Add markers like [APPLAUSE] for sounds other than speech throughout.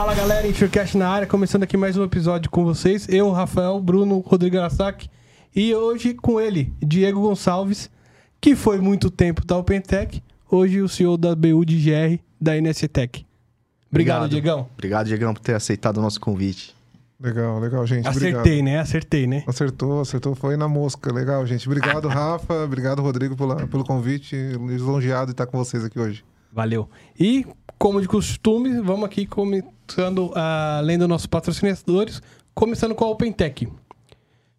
Fala galera, Insurecast na área, começando aqui mais um episódio com vocês. Eu, Rafael, Bruno, Rodrigo Arasaki e hoje com ele, Diego Gonçalves, que foi muito tempo da OpenTech, hoje o CEO da BU de GR da NSTech. Obrigado, Obrigado, Diegão. Obrigado, Diegão, por ter aceitado o nosso convite. Legal, legal, gente. Acertei, obrigado. né? Acertei, né? Acertou, acertou. Foi na mosca. Legal, gente. Obrigado, [LAUGHS] Rafa. Obrigado, Rodrigo, pela, pelo convite. Lisonjeado de estar com vocês aqui hoje. Valeu. E, como de costume, vamos aqui começando, uh, lendo nossos patrocinadores, começando com a OpenTech.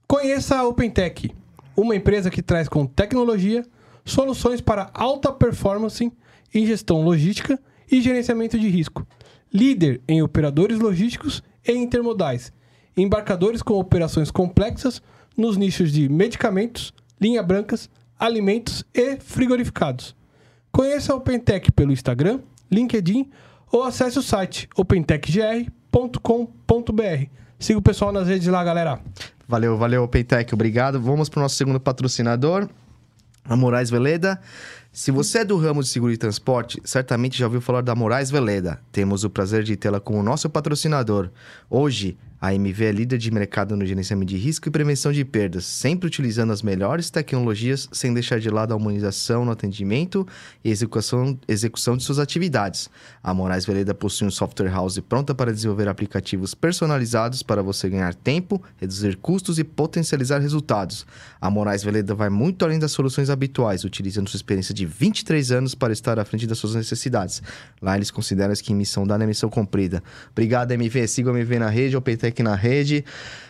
Conheça a OpenTech, uma empresa que traz com tecnologia soluções para alta performance em gestão logística e gerenciamento de risco. Líder em operadores logísticos e intermodais, embarcadores com operações complexas nos nichos de medicamentos, linha brancas, alimentos e frigorificados. Conheça a OpenTech pelo Instagram, LinkedIn ou acesse o site opentechgr.com.br. Siga o pessoal nas redes lá, galera. Valeu, valeu, OpenTech. Obrigado. Vamos para o nosso segundo patrocinador, a Moraes Veleda. Se você é do ramo de seguro e transporte, certamente já ouviu falar da Moraes Veleda. Temos o prazer de tê-la como nosso patrocinador. Hoje, a MV é líder de mercado no gerenciamento de risco e prevenção de perdas, sempre utilizando as melhores tecnologias sem deixar de lado a humanização no atendimento e execução, execução de suas atividades. A Moraes Veleda possui um software house pronta para desenvolver aplicativos personalizados para você ganhar tempo, reduzir custos e potencializar resultados. A Moraes Veleda vai muito além das soluções habituais, utilizando sua experiência de 23 anos para estar à frente das suas necessidades. Lá eles consideram que missão dada é missão cumprida. Obrigado, MV. Siga o MV na rede, OPT aqui na rede.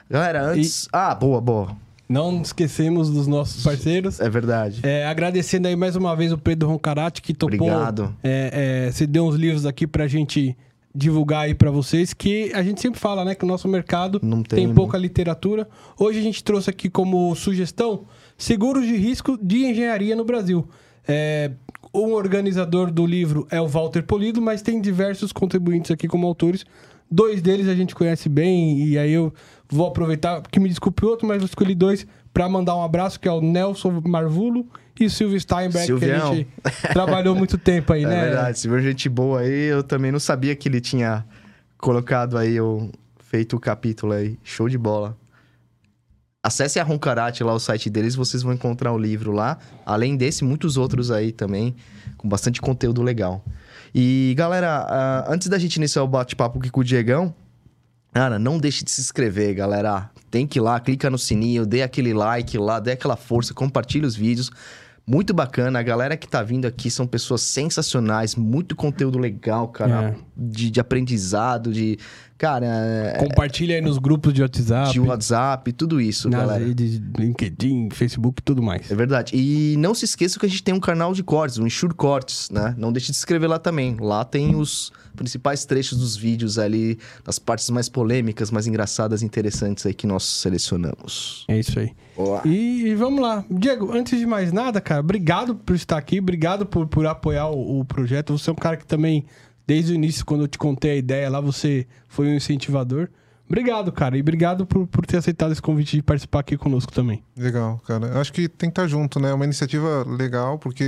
Galera, antes. E... Ah, boa, boa. Não esquecemos dos nossos parceiros. É verdade. É, agradecendo aí mais uma vez o Pedro Roncarati, que topou. Obrigado. É, é, deu uns livros aqui pra gente divulgar aí para vocês, que a gente sempre fala, né? Que o nosso mercado Não tem, tem pouca literatura. Hoje a gente trouxe aqui como sugestão seguros de risco de engenharia no Brasil. É, o organizador do livro é o Walter Polido, mas tem diversos contribuintes aqui como autores. Dois deles a gente conhece bem, e aí eu vou aproveitar, que me desculpe outro, mas eu escolhi dois para mandar um abraço, que é o Nelson Marvulo e o Silvio Steinberg, Silvião. que a gente trabalhou muito tempo aí, [LAUGHS] é né? É verdade, Silvio gente boa aí, eu também não sabia que ele tinha colocado aí, o, feito o capítulo aí, show de bola. Acesse a Roncarate lá, o site deles, vocês vão encontrar o livro lá. Além desse, muitos outros aí também, com bastante conteúdo legal. E galera, antes da gente iniciar o bate-papo aqui com o Diegão, cara, não deixe de se inscrever, galera. Tem que ir lá, clica no sininho, dê aquele like lá, dê aquela força, compartilhe os vídeos. Muito bacana. A galera que tá vindo aqui são pessoas sensacionais, muito conteúdo legal, cara. É. De, de aprendizado, de. Cara. É, Compartilha aí nos grupos de WhatsApp. De WhatsApp, tudo isso, nas galera. redes, LinkedIn, Facebook e tudo mais. É verdade. E não se esqueça que a gente tem um canal de cortes, o Insure Cortes, né? Não deixe de se inscrever lá também. Lá tem os principais trechos dos vídeos ali, das partes mais polêmicas, mais engraçadas e interessantes aí que nós selecionamos. É isso aí. Boa. E, e vamos lá. Diego, antes de mais nada, cara, obrigado por estar aqui, obrigado por, por apoiar o, o projeto. Você é um cara que também, desde o início, quando eu te contei a ideia lá, você foi um incentivador. Obrigado, cara. E obrigado por, por ter aceitado esse convite de participar aqui conosco também. Legal, cara. Acho que tem que estar junto, né? É uma iniciativa legal, porque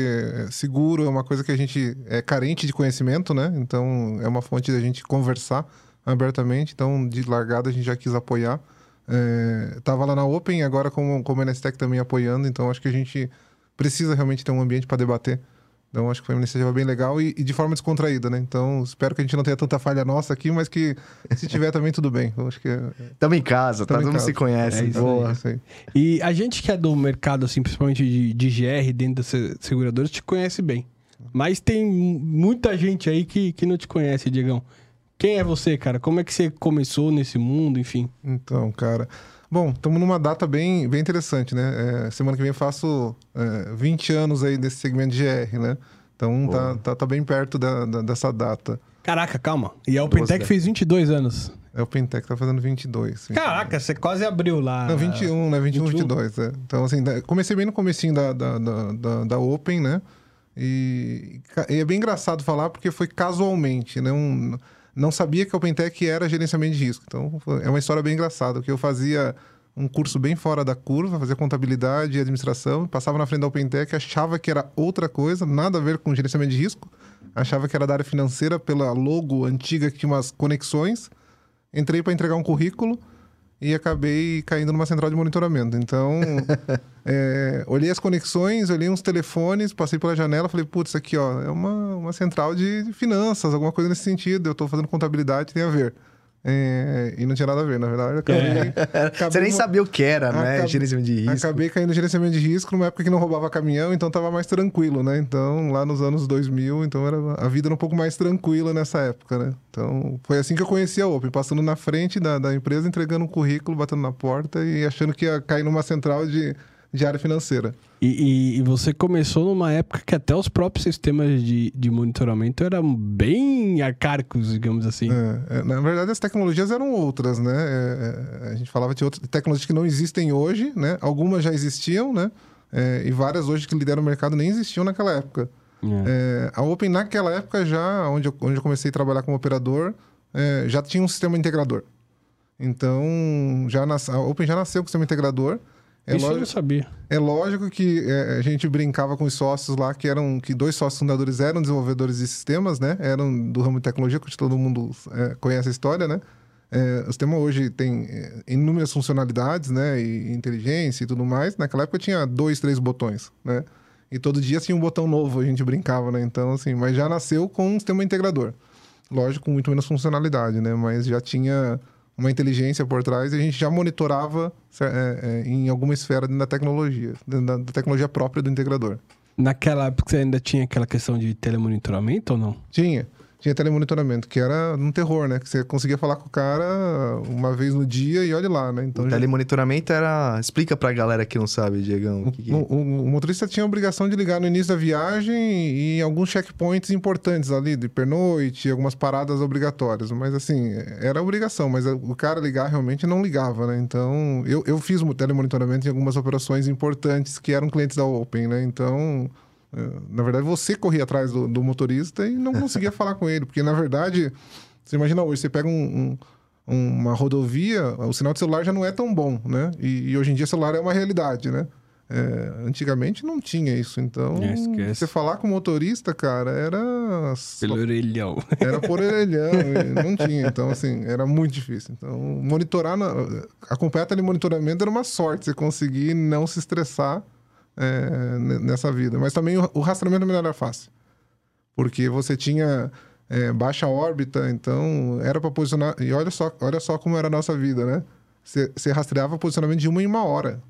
seguro é uma coisa que a gente é carente de conhecimento, né? Então é uma fonte da gente conversar abertamente. Então, de largada, a gente já quis apoiar. É, tava lá na Open, agora como, como a NSTech também apoiando. Então, acho que a gente precisa realmente ter um ambiente para debater então acho que foi uma iniciativa bem legal e, e, de forma descontraída, né? Então espero que a gente não tenha tanta falha nossa aqui, mas que se tiver também tudo bem. Eu acho que Estamos é... em casa, tá? Todo mundo se conhece. É isso Boa. Aí. E a gente que é do mercado, assim, principalmente de, de GR dentro das seguradoras, te conhece bem. Mas tem muita gente aí que, que não te conhece, Diegão. Quem é você, cara? Como é que você começou nesse mundo, enfim? Então, cara... Bom, estamos numa data bem, bem interessante, né? É, semana que vem eu faço é, 20 anos aí desse segmento de GR, né? Então tá, tá, tá, bem perto da, da, dessa data. Caraca, calma. E a OpenTech fez 22 anos. É, a OpenTech tá fazendo 22. 22. Caraca, você quase abriu lá. Não, 21, né? 21, 21. 22. É. Então, assim, comecei bem no comecinho da, da, da, da Open, né? E, e, é bem engraçado falar porque foi casualmente, né? Um, não sabia que a OpenTech era gerenciamento de risco. Então, é uma história bem engraçada, que eu fazia um curso bem fora da curva, fazia contabilidade e administração, passava na frente da OpenTech, achava que era outra coisa, nada a ver com gerenciamento de risco, Achava que era da área financeira pela logo antiga que tinha umas conexões. Entrei para entregar um currículo e acabei caindo numa central de monitoramento. Então, [LAUGHS] é, olhei as conexões, olhei uns telefones, passei pela janela, falei, putz, isso aqui ó, é uma, uma central de finanças, alguma coisa nesse sentido. Eu estou fazendo contabilidade, tem a ver. É, e não tinha nada a ver, na verdade. Acabei, acabei Você nem sabia o que era, né? Acabei- Gerenciamento de risco. Acabei caindo no gerenciamento de risco numa época que não roubava caminhão, então tava mais tranquilo, né? Então, lá nos anos 2000, então era, a vida era um pouco mais tranquila nessa época, né? Então, foi assim que eu conheci a Open, passando na frente da, da empresa, entregando um currículo, batendo na porta e achando que ia cair numa central de, de área financeira. E, e- e você começou numa época que até os próprios sistemas de, de monitoramento eram bem arcaicos, digamos assim. É, é, na verdade, as tecnologias eram outras, né? É, é, a gente falava de outras tecnologias que não existem hoje, né? Algumas já existiam, né? É, e várias hoje que lideram o mercado nem existiam naquela época. É. A Open, naquela época, já, onde eu, onde eu comecei a trabalhar como operador, já tinha um sistema integrador. Então, já nas, a Open já nasceu com o sistema integrador. É Isso eu não lógico, sabia. é lógico que é, a gente brincava com os sócios lá, que eram que dois sócios fundadores eram desenvolvedores de sistemas, né? Eram do ramo de tecnologia, que todo mundo é, conhece a história, né? É, o sistema hoje tem é, inúmeras funcionalidades, né? E inteligência e tudo mais. Naquela época tinha dois, três botões, né? E todo dia tinha um botão novo, a gente brincava, né? Então, assim, mas já nasceu com um sistema integrador. Lógico, com muito menos funcionalidade, né? Mas já tinha uma inteligência por trás e a gente já monitorava é, é, em alguma esfera da tecnologia, da, da tecnologia própria do integrador. Naquela época você ainda tinha aquela questão de telemonitoramento ou não? Tinha. Tinha telemonitoramento, que era um terror, né? Que você conseguia falar com o cara uma vez no dia e olha lá, né? Então O já- telemonitoramento era. Explica pra galera que não sabe, Diegão. o que que- O, o- o motorista tinha a obrigação de ligar no início da viagem e em alguns checkpoints importantes ali, de pernoite, algumas paradas obrigatórias. Mas assim, era obrigação, mas o cara ligar realmente não ligava, né? Então, eu, eu fiz o telemonitoramento em algumas operações importantes que eram clientes da Open, né? Então, na verdade, você corria atrás do, do motorista e não conseguia [LAUGHS] falar com ele, porque na verdade, você imagina hoje, você pega um- um, uma rodovia, o sinal de celular já não é tão bom, né? E, e hoje em dia celular é uma realidade, né? É, antigamente não tinha isso, então É, esquece. você falar com o motorista, cara, era só- Pelo orelhão. era por orelhão, [LAUGHS] não tinha, então assim, era muito difícil. Então, monitorar, na, acompanhar telemonitoramento era uma sorte, você conseguir não se estressar é, ne- nessa vida. Mas também o, o rastreamento não era fácil, porque você tinha é, baixa órbita, então era para posicionar. E olha só, olha só como era a nossa vida, né? Você, rastreava posicionamento de uma em uma hora.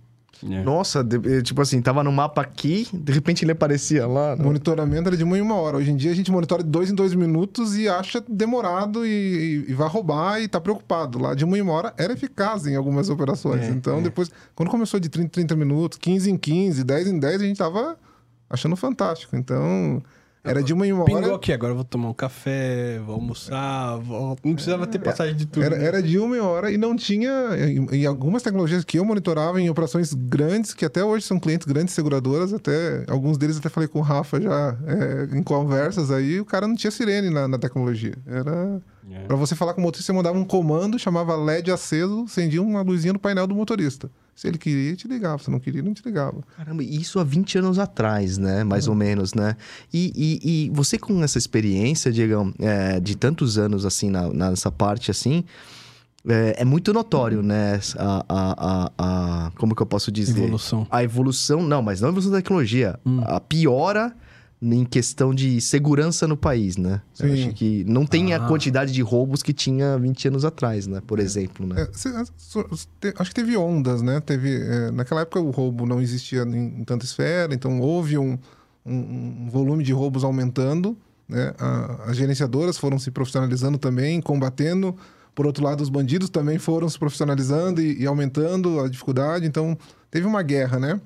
É. Nossa, de- tipo assim, tava no mapa aqui, de repente ele aparecia lá. né? Monitoramento era de uma em uma hora. Hoje em dia a gente monitora de dois em dois minutos e acha demorado e, e- e vai roubar e tá preocupado. Lá de uma em uma hora era eficaz em algumas operações. É, então é. depois, quando começou de 30 em 30 minutos, 15 em 15, 10 em 10, a gente tava achando fantástico. Então era de uma em uma Pingou hora. aqui, agora eu vou tomar um café, vou almoçar, vou... não precisava ter passagem de tudo. Era, né? era de uma em hora e não tinha. Em, em algumas tecnologias que eu monitorava em operações grandes, que até hoje são clientes grandes seguradoras, até alguns deles até falei com o Rafa já é, em conversas aí, o cara não tinha sirene na, na tecnologia. Era. É. Pra você falar com o motorista, você mandava um comando, chamava LED aceso, acendia uma luzinha no painel do motorista. Se ele queria, te ligava. Se não queria, não te ligava. Caramba, isso há 20 anos atrás, né? Mais ou menos, né? E, e- e você com essa experiência, Diegão, é, de tantos anos, assim, na- nessa parte, assim... É, é muito notório, né? A, a, a, a- como que eu posso dizer? Evolução. A evolução, não, mas não a evolução da tecnologia. Hum. A piora em questão de segurança no país, né? Eu Sim. acho que não tem a Ah. quantidade de roubos que tinha 20 anos atrás, né? Por exemplo, né? É, cê- acho que teve ondas, né? Teve, é, naquela época o roubo não existia em, em tanta esfera, então houve um, um- um volume de roubos aumentando, né? A- as gerenciadoras foram se profissionalizando também, combatendo. Por outro lado, os bandidos também foram se profissionalizando e, e aumentando a dificuldade. Então, teve uma guerra, né?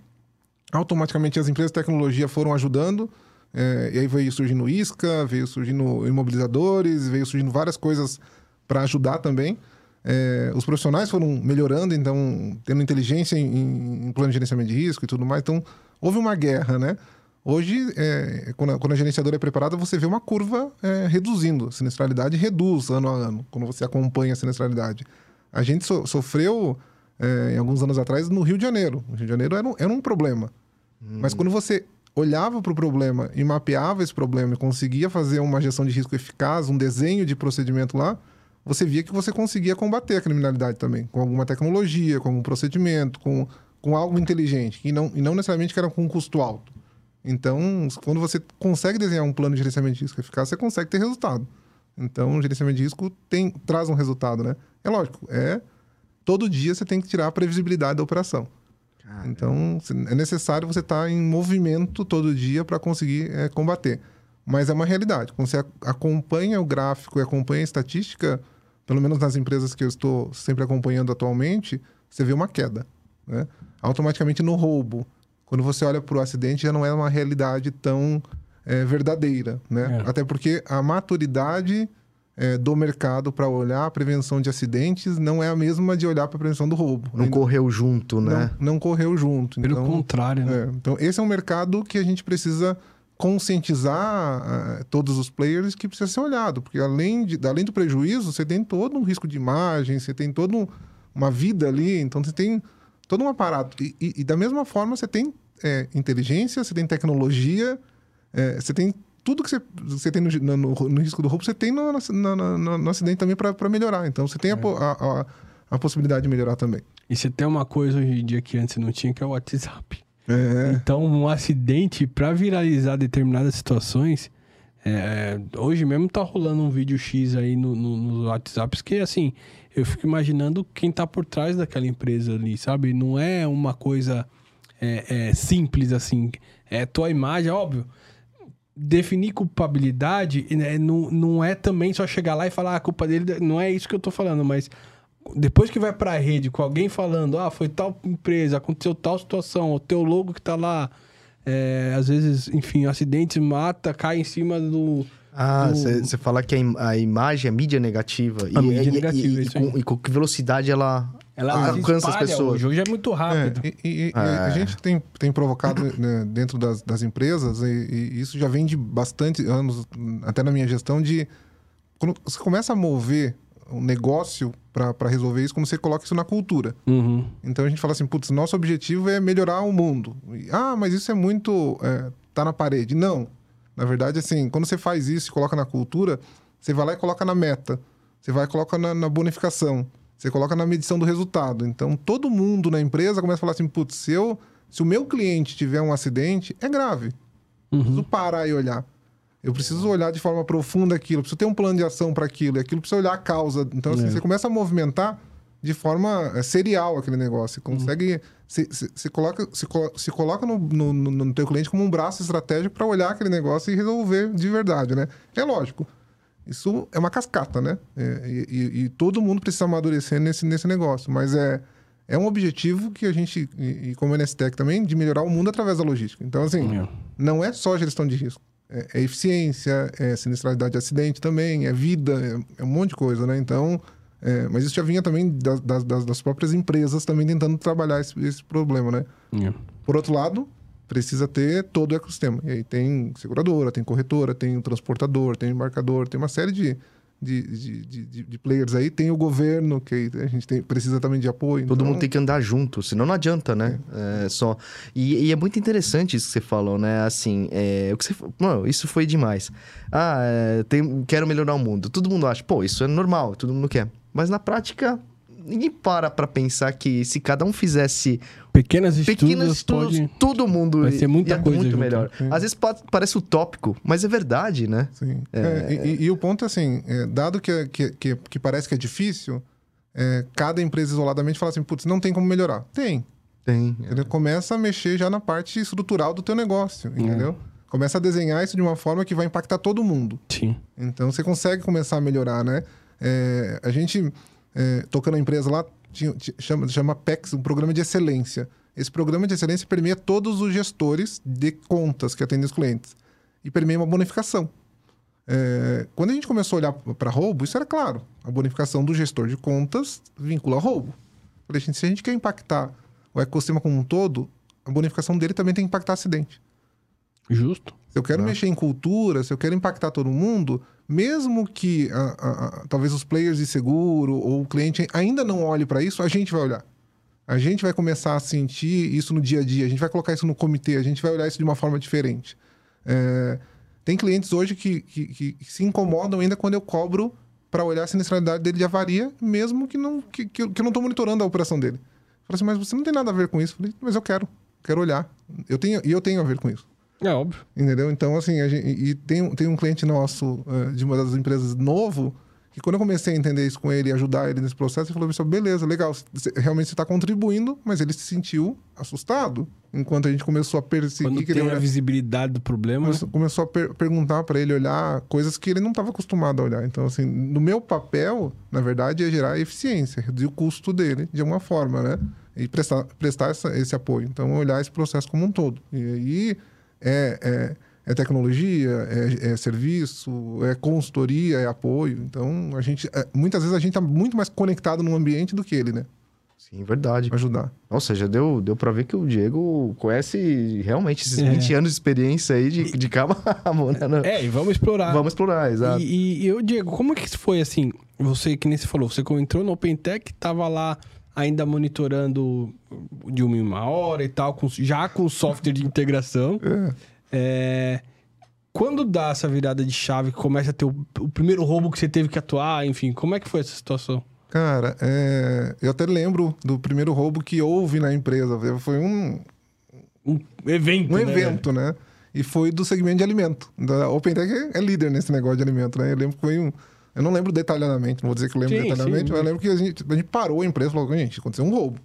Automaticamente as empresas de tecnologia foram ajudando. É, e aí veio surgindo Isca, veio surgindo imobilizadores, veio surgindo várias coisas para ajudar também. É, os profissionais foram melhorando, então, tendo inteligência em, em plano de gerenciamento de risco e tudo mais. Então, houve uma guerra, né? Hoje, é, quando, a, quando a gerenciadora é preparada, você vê uma curva é, reduzindo. A sinistralidade reduz ano a ano, quando você acompanha a sinistralidade. A gente so- sofreu, é, em alguns anos atrás, no Rio de Janeiro. O Rio de Janeiro era um, era um problema. Mas quando você olhava para o problema e mapeava esse problema e conseguia fazer uma gestão de risco eficaz, um desenho de procedimento lá, você via que você conseguia combater a criminalidade também, com alguma tecnologia, com algum procedimento, com, com algo inteligente, e não, e não necessariamente que era com um custo alto. Então, quando você consegue desenhar um plano de gerenciamento de risco eficaz, você consegue ter resultado. Então, o gerenciamento de risco tem, traz um resultado, né? É lógico, é todo dia você tem que tirar a previsibilidade da operação. Então, é necessário você estar em movimento todo dia para conseguir é, combater. Mas é uma realidade. Quando você acompanha o gráfico e acompanha a estatística, pelo menos nas empresas que eu estou sempre acompanhando atualmente, você vê uma queda. Né? Automaticamente no roubo. Quando você olha para o acidente, já não é uma realidade tão é, verdadeira. Né? É. Até porque a maturidade é, do mercado para olhar a prevenção de acidentes não é a mesma de olhar para a prevenção do roubo. Não Ainda... correu junto, né? Não, não correu junto. Pelo então, contrário, né? É, então, esse é um mercado que a gente precisa conscientizar uh, todos os players que precisa ser olhado, porque além, de, além do prejuízo, você tem todo um risco de imagem, você tem toda uma vida ali, então você tem todo um aparato. E, e, e da mesma forma, você tem é, inteligência, você tem tecnologia, é, você tem tudo que você, você tem no, no, no, risco do roubo, você tem no, no, no acidente também para melhorar. Então, você tem é. a, a, a, possibilidade de melhorar também. E você tem uma coisa hoje em dia que antes não tinha, que é o WhatsApp. É. Então, um acidente, para viralizar determinadas situações... É, hoje mesmo tá rolando um vídeo X aí no, no, nos WhatsApps que, assim, eu fico imaginando quem tá por trás daquela empresa ali, sabe? Não é uma coisa é, é simples assim. É tua imagem, óbvio definir culpabilidade né, não, não é também só chegar lá e falar ah, a culpa dele. Não é isso que eu tô falando, mas depois que vai pra rede com alguém falando, ah, foi tal empresa, aconteceu tal situação, o teu logo que tá lá, é, às vezes, enfim, acidentes mata, cai em cima do. Ah, você fala que a, im a, imagem, a mídia negativa. A e, mídia e, negativa, e, isso e, com, e com que velocidade ela, ela alcança as pessoas. Hoje, hoje é muito rápido. É, e, e, é. A gente tem, tem provocado [COUGHS] né, dentro das, das empresas, e, e, isso já vem de bastante anos, até na minha gestão, de quando você começa a mover um negócio para resolver isso, como você coloca isso na cultura. Uhum. Então a gente fala assim, putz, nosso objetivo é melhorar o mundo. ah, mas isso é muito. É, tá na parede. Não. Na verdade, assim, quando você faz isso e coloca na cultura, você vai lá e coloca na meta. Você vai e coloca na, na bonificação. Você coloca na medição do resultado. Então, todo mundo na empresa começa a falar assim: putz, se, eu, se o meu cliente tiver um acidente, é grave. Uhum. Preciso parar e olhar. Eu preciso olhar de forma profunda aquilo, preciso ter um plano de ação para aquilo, e aquilo precisa olhar a causa. Então, assim, é. você começa a movimentar de forma é, serial aquele negócio. Você consegue. Uhum. Se, se, se, coloca, se, se coloca no, no, no teu cliente como um braço estratégico para olhar aquele negócio e resolver de verdade, né? É lógico. Isso é uma cascata, né? É, e, e, todo mundo precisa amadurecer nesse, nesse negócio. Mas é, é um objetivo que a gente, e, e como a NSTEC também, de melhorar o mundo através da logística. Então, assim, é. não é só gestão de risco. É, é, eficiência, é sinistralidade de acidente também, é vida, é, é um monte de coisa, né? Então, é, mas isso já vinha também das, das, das, próprias empresas também tentando trabalhar esse, esse problema, né? É. Por outro lado, precisa ter todo o ecossistema. E aí tem seguradora, tem corretora, tem o transportador, tem o embarcador, tem uma série de, de, de, de, de players aí. Tem o governo, que a gente tem, precisa também de apoio. Todo então... mundo tem que andar junto, senão não adianta, né? É. É, só... E, e, é muito interessante isso que você falou, né? Assim, é, o que você... Não, isso foi demais. Ah, é, tem, quero melhorar o mundo. Todo mundo acha, pô, isso é normal, todo mundo quer. Mas na prática, ninguém para pra pensar que se cada um fizesse pequenas estudos, pequenas estudos pode... todo mundo vai ser muita coisa muito melhor. Sim. Às vezes pode, parece utópico, mas é verdade, né? Sim. É... É, e, e, o ponto é assim, é, dado que, que, que, que, parece que é difícil, é, cada empresa isoladamente fala assim, putz, não tem como melhorar. Tem. Tem. Ele começa a mexer já na parte estrutural do teu negócio, é. entendeu? Começa a desenhar isso de uma forma que vai impactar todo mundo. Sim. Então você consegue começar a melhorar, né? É, a gente é, tocando a empresa lá, tinha, chama, chama PEX, um programa de excelência. Esse programa de excelência permeia todos os gestores de contas que atendem os clientes. E permeia uma bonificação. É, quando a gente começou a olhar para roubo, isso era claro. A bonificação do gestor de contas vincula roubo. Falei, gente, se a gente quer impactar o ecossistema como um todo, a bonificação dele também tem que impactar acidente. Justo. Se eu quero mexer em cultura, se eu quero impactar todo mundo, mesmo que talvez os players de seguro ou o cliente ainda não olhe para isso, a gente vai olhar. A gente vai começar a sentir isso no dia a dia, a gente vai colocar isso no comitê, a gente vai olhar isso de uma forma diferente. É, tem clientes hoje que, que, que, se incomodam ainda quando eu cobro para olhar a sinistralidade dele de avaria, mesmo que, não, que, que, eu não estou monitorando a operação dele. Fala assim, mas você não tem nada a ver com isso. Falei, mas eu quero, quero olhar. Eu tenho, e eu tenho a ver com isso. É óbvio. Entendeu? Então, assim, gente, e tem, tem um cliente nosso uh, de uma das empresas novo, que quando eu comecei a entender isso com ele e ajudar ele nesse processo, ele falou assim, beleza, legal, você, realmente você está contribuindo, mas ele se sentiu assustado. Enquanto a gente começou a perseguir... Quando tem a visibilidade do problema... Começou, começou a per perguntar para ele olhar coisas que ele não estava acostumado a olhar. Então, assim, no meu papel, na verdade, é gerar eficiência, reduzir o custo dele de alguma forma, né? E prestar, prestar essa, esse apoio. Então, olhar esse processo como um todo. E aí é, é, é tecnologia, é, é, serviço, é consultoria, é apoio. Então, a gente, é, muitas vezes a gente está muito mais conectado no ambiente do que ele, né? Sim, verdade. Ajudar. Nossa, já deu, deu pra ver que o Diego conhece realmente esses é. 20 anos de experiência aí de, de cabo [LAUGHS] a né? É, e vamos explorar. Vamos explorar, exato. E, e eu, Diego, como é que isso foi assim? Você, que nem você falou, você entrou no OpenTech, tava lá ainda monitorando de uma em uma hora e tal, com, já com software de integração. É. É, quando dá essa virada de chave, começa a ter o, o, primeiro roubo que você teve que atuar, enfim, como é que foi essa situação? Cara, é, eu até lembro do primeiro roubo que houve na empresa. Foi um... Um evento, Um né, evento, né? E foi do segmento de alimento. A OpenTech é líder nesse negócio de alimento, né? Eu lembro que foi um eu não lembro detalhadamente, não vou dizer que eu lembro sim, detalhadamente, sim, mas eu lembro que a gente, a gente parou a empresa e falou, gente, aconteceu um roubo.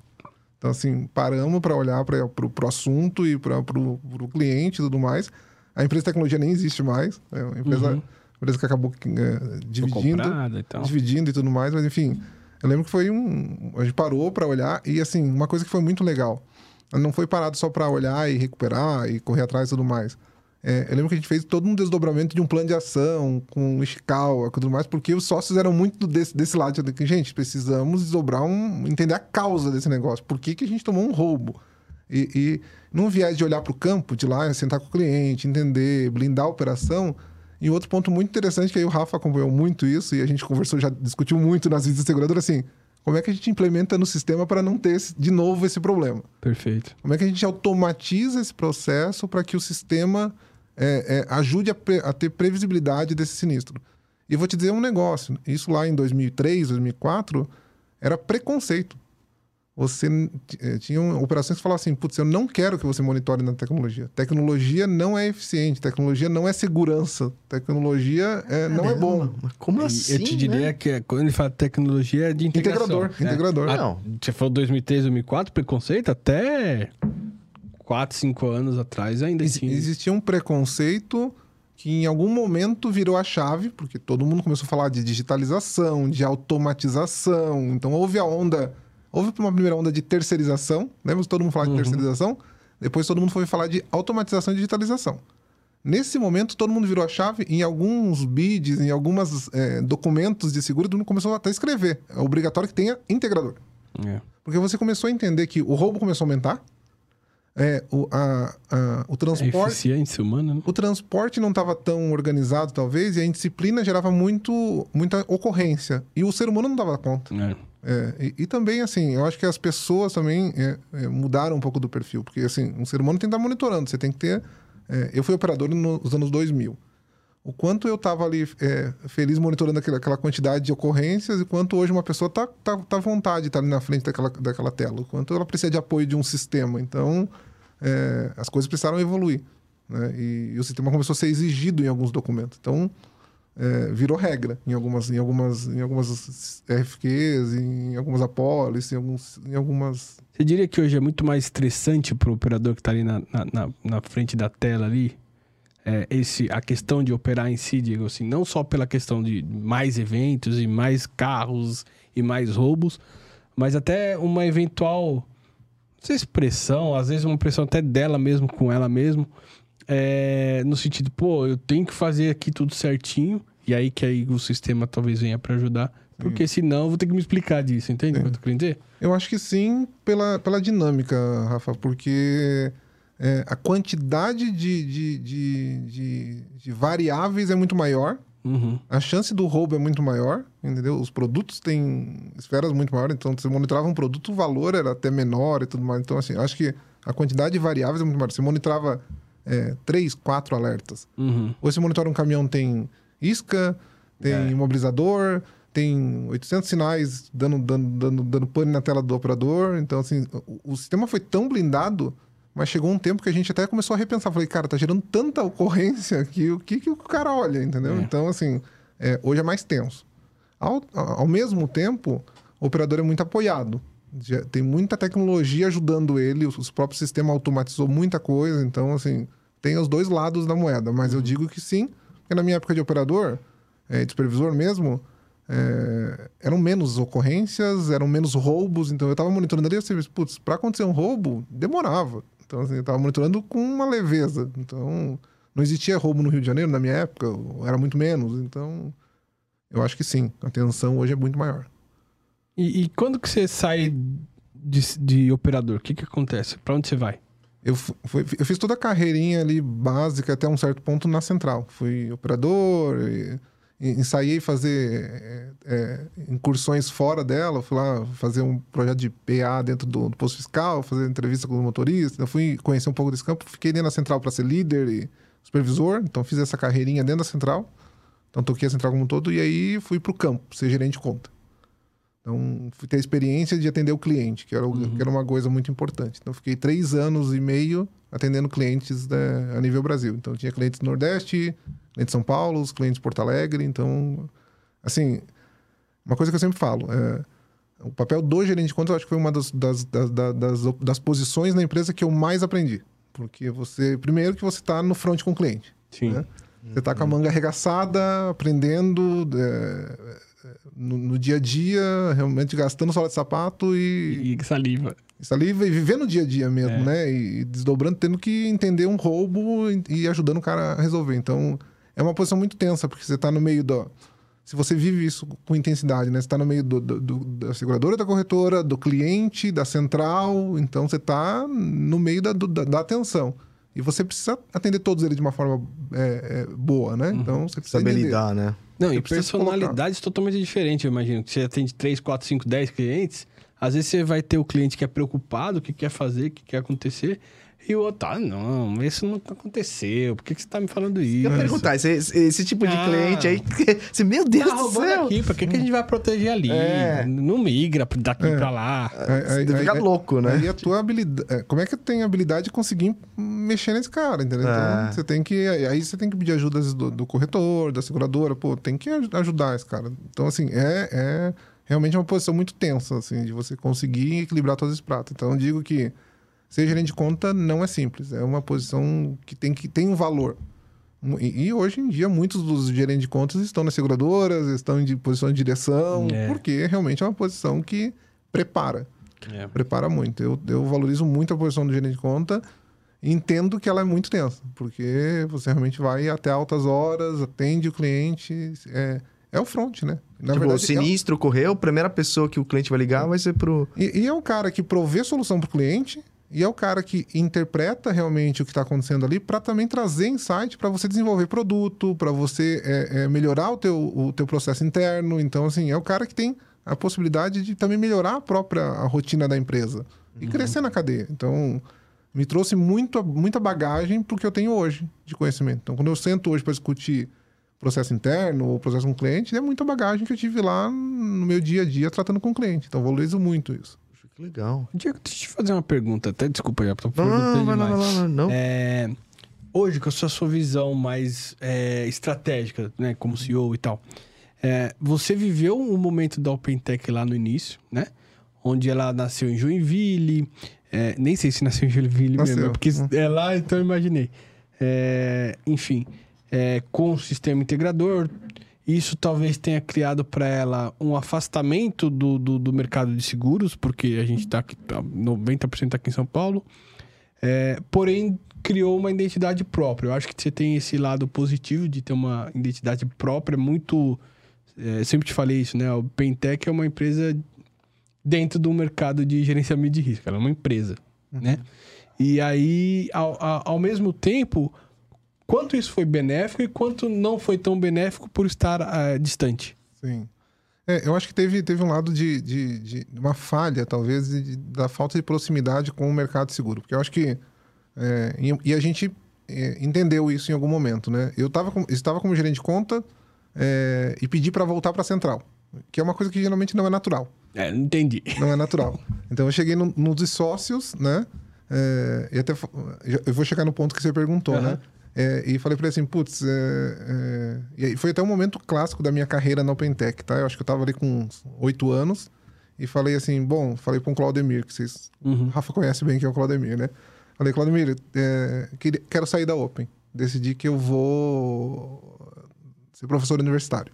Então, assim, paramos para olhar para o assunto e para o cliente e tudo mais. A empresa de tecnologia nem existe mais. É uma empresa, uhum. empresa que acabou é, dividindo, e dividindo e tudo mais. Mas, enfim, eu lembro que foi um... A gente parou para olhar e, assim, uma coisa que foi muito legal. Não foi parado só para olhar e recuperar e correr atrás e tudo mais. É, eu lembro que a gente fez todo um desdobramento de um plano de ação com o Ishikawa e tudo mais, porque os sócios eram muito desse, desse lado. De que, gente, precisamos desdobrar um. entender a causa desse negócio. Por que, que a gente tomou um roubo? E, e num viés de olhar para o campo, de lá, sentar com o cliente, entender, blindar a operação. E outro ponto muito interessante, que aí o Rafa acompanhou muito isso, e a gente conversou, já discutiu muito nas visitas seguradoras, assim, como é que a gente implementa no sistema para não ter de novo esse problema? Perfeito. Como é que a gente automatiza esse processo para que o sistema é, é, ajude a, a, ter previsibilidade desse sinistro. E vou te dizer um negócio: isso lá em 2003, 2004, era preconceito. Você é, tinha operações que falavam assim: putz, eu não quero que você monitore na tecnologia. Tecnologia não é eficiente, tecnologia não é segurança, tecnologia é, não é bom. Como assim? Eu te diria né? que é, quando ele fala tecnologia é de integração. Integrador, integrador. Não. Você falou 2003, 2004, preconceito até 4, 5 anos atrás ainda Ex tinha. Existia um preconceito que em algum momento virou a chave, porque todo mundo começou a falar de digitalização, de automatização. Então houve a onda, houve uma primeira onda de terceirização, lembra todo mundo falar uhum. de terceirização? Depois todo mundo foi falar de automatização e digitalização. Nesse momento, todo mundo virou a chave. Em alguns bids, em alguns é, documentos de seguro, todo mundo começou até a escrever. É obrigatório que tenha integrador. É. Porque você começou a entender que o roubo começou a aumentar, é, o, a, a, o transporte. A eficiência humana, né? O transporte não estava tão organizado, talvez, e a indisciplina gerava muito, muita ocorrência. E o ser humano não dava conta. É. É, e, e, também, assim, eu acho que as pessoas também é, é mudaram um pouco do perfil. Porque, assim, um ser humano tem que estar monitorando. Você tem que ter. É, eu fui operador nos anos 2000 o quanto eu estava ali é, feliz monitorando aquela, aquela, quantidade de ocorrências e quanto hoje uma pessoa está tá, tá à vontade de estar tá ali na frente daquela, daquela tela, o quanto ela precisa de apoio de um sistema. Então, é, as coisas precisaram evoluir. Né? E, e, o sistema começou a ser exigido em alguns documentos. Então, é, virou regra em algumas, em algumas, em algumas RFQs, em algumas apólices, em, em algumas... Você diria que hoje é muito mais estressante para o operador que está ali na, na, na frente da tela ali? É, esse, a questão de operar em si, digo assim, não só pela questão de mais eventos e mais carros e mais roubos, mas até uma eventual, não sei se pressão, às vezes uma pressão até dela mesmo, com ela mesmo, é, no sentido, pô, eu tenho que fazer aqui tudo certinho, e aí que aí o sistema talvez venha para ajudar, porque sim. senão eu vou ter que me explicar disso, entende que eu? Eu acho que sim, pela, pela dinâmica, Rafa, porque é, a quantidade de, de, de, de, variáveis é muito maior Uhum. A chance do roubo é muito maior, entendeu? Os produtos têm esferas muito maiores, então você monitorava um produto, o valor era até menor e tudo mais. Então, assim, acho que a quantidade de variáveis é muito maior. Você monitorava é, três, quatro alertas. Uhum. Hoje você monitora um caminhão, tem isca, tem É. imobilizador, tem 800 sinais dando, dando, dando, dando pane na tela do operador. Então, assim, o, o sistema foi tão blindado, mas chegou um tempo que a gente até começou a repensar. Falei, cara, tá gerando tanta ocorrência que o que, que o cara olha, entendeu? É. Então, assim, é, hoje é mais tenso. Ao, ao mesmo tempo, o operador é muito apoiado. Já tem muita tecnologia ajudando ele, os, os próprios sistemas automatizou muita coisa, então, assim, tem os dois lados da moeda. Mas eu digo que sim, porque na minha época de operador, é, de supervisor mesmo, é, eram menos ocorrências, eram menos roubos, então eu estava monitorando ali, assim, putz, para acontecer um roubo, demorava. Então, assim, eu estava monitorando com uma leveza. Então, não existia roubo no Rio de Janeiro na minha época, era muito menos. Então, eu acho que sim, a tensão hoje é muito maior. E, e quando que você sai de, de operador? O que que acontece? Pra onde você vai? Eu, fu- fui- eu fiz toda a carreirinha ali básica até um certo ponto na central. Fui operador, e, ensaiei fazer é, é, incursões fora dela. Fui lá fazer um projeto de PA dentro do, do posto fiscal, fazer entrevista com o motorista. Fui conhecer um pouco desse campo. Fiquei dentro da central para ser líder e supervisor. Então fiz essa carreirinha dentro da central. Então toquei a central como um todo e aí fui para o campo, ser gerente de conta. Então, fui ter a experiência de atender o cliente, que era, o- que era uma coisa muito importante. Então, fiquei três anos e meio atendendo clientes né, a nível Brasil. Então, tinha clientes do Nordeste, clientes de São Paulo, os clientes de Porto Alegre. Então, assim, uma coisa que eu sempre falo, é, o papel do gerente de contas, eu acho que foi uma das, das, das, das, das- posições na empresa que eu mais aprendi. Porque você, primeiro que você está no front com o cliente. Sim. Né? Você tá com a manga arregaçada, aprendendo é, é, no, no dia a dia, realmente gastando sola de sapato e, E saliva. Saliva e vivendo o dia a dia mesmo, É. né? E desdobrando, tendo que entender um roubo e, ajudando o cara a resolver. Então, é uma posição muito tensa, porque você tá no meio da. Se você vive isso com intensidade, né? Você tá no meio do, do- do- da seguradora, da corretora, do cliente, da central. Então, você tá no meio da, do- da, da atenção. E você precisa atender todos eles de uma forma é, é, boa, né? Então, você precisa Saber lidar, né? Não, Você e precisa personalidades totalmente diferentes, eu imagino. Você atende 3, 4, 5, 10 clientes. Às vezes você vai ter o cliente que é preocupado, que quer fazer, que quer acontecer. E o outro, ah, não, isso nunca aconteceu. Por que, que você tá me falando isso? Eu ia perguntar, esse, esse tipo de Ah. cliente aí, você, meu Deus Tá do céu! aqui, pra que, que a gente vai proteger ali? É. Não migra daqui pra lá. Aí- Você aí- fica aí- louco, né? Aí a tua habilidade. Como é que tem a habilidade de conseguir mexer nesse cara, entendeu? É. Então você tem que. Aí você tem que pedir ajuda do, do corretor, da seguradora, pô, tem que aj- ajudar esse cara. Então, assim, é, é realmente uma posição muito tensa, assim, de você conseguir equilibrar todos os pratos. Então, eu digo que ser gerente de conta não é simples. É uma posição que tem, que tem um valor. E, e hoje em dia, muitos dos gerentes de contas estão nas seguradoras, estão em posição de direção, É. porque realmente é uma posição que prepara É. prepara muito. Eu, eu valorizo muito a posição do gerente de conta entendo que ela é muito tensa, porque você realmente vai até altas horas, atende o cliente, é, é o front, né? Na tipo, o verdade, é o- sinistro ocorreu, a primeira pessoa que o cliente vai ligar vai ser pro. e, e é o cara que provê solução para o cliente e é o cara que interpreta realmente o que está acontecendo ali para também trazer insight para você desenvolver produto, para você é, é, melhorar o teu, o teu processo interno. Então, assim, é o cara que tem a possibilidade de também melhorar a própria a rotina da empresa e crescer na cadeia. Então, me trouxe muito, muita bagagem para o que eu tenho hoje de conhecimento. Então, quando eu sento hoje para discutir processo interno ou processo com o cliente, é muita bagagem que eu tive lá no meu dia a dia tratando com o cliente. Então, eu valorizo muito isso. Que legal. Diego, deixa eu te fazer uma pergunta. Até desculpa já, tô Não, não, não, não, não, não, não. É, hoje, com a sua, sua visão mais é, estratégica, né, como CEO e tal, é, você viveu um momento da OpenTech lá no início, né? Onde ela nasceu em Joinville, é, nem sei se nasceu em Joinville Nasceu. mesmo, porque Hum. é lá, então eu imaginei. É, enfim, é, com o sistema integrador, isso talvez tenha criado para ela um afastamento do, do, do mercado de seguros, porque a gente está aqui, tá 90% aqui em São Paulo. É, porém, criou uma identidade própria. Eu acho que você tem esse lado positivo de ter uma identidade própria, muito. é, sempre te falei isso, né? O Pentec é uma empresa dentro do mercado de gerenciamento de risco. Ela é uma empresa, né? E aí, ao, ao, ao mesmo tempo, Quanto isso foi benéfico e quanto não foi tão benéfico por estar ah, distante? Sim. É, eu acho que teve, teve um lado de, de, de uma falha, talvez, de- de- da falta de proximidade com o mercado seguro. Porque eu acho que. é, e, e a gente é, entendeu isso em algum momento, né? Eu tava com- estava como gerente de conta é, e pedi para voltar para a central, que é uma coisa que geralmente não é natural. É, não entendi. Não é natural. Então eu cheguei no, no dos sócios, né? É, e até eu vou chegar no ponto que você perguntou, Aham. né? É, e falei pra ele assim, putz, é, é... e foi até um momento clássico da minha carreira na OpenTech, tá? Eu acho que eu tava ali com oito anos e falei assim, bom, falei para um Claudemir, que vocês, Uhum. o Rafa conhece bem quem é o Claudemir, né? Falei, Claudemir, é, quero sair da Open. Decidi que eu vou ser professor universitário.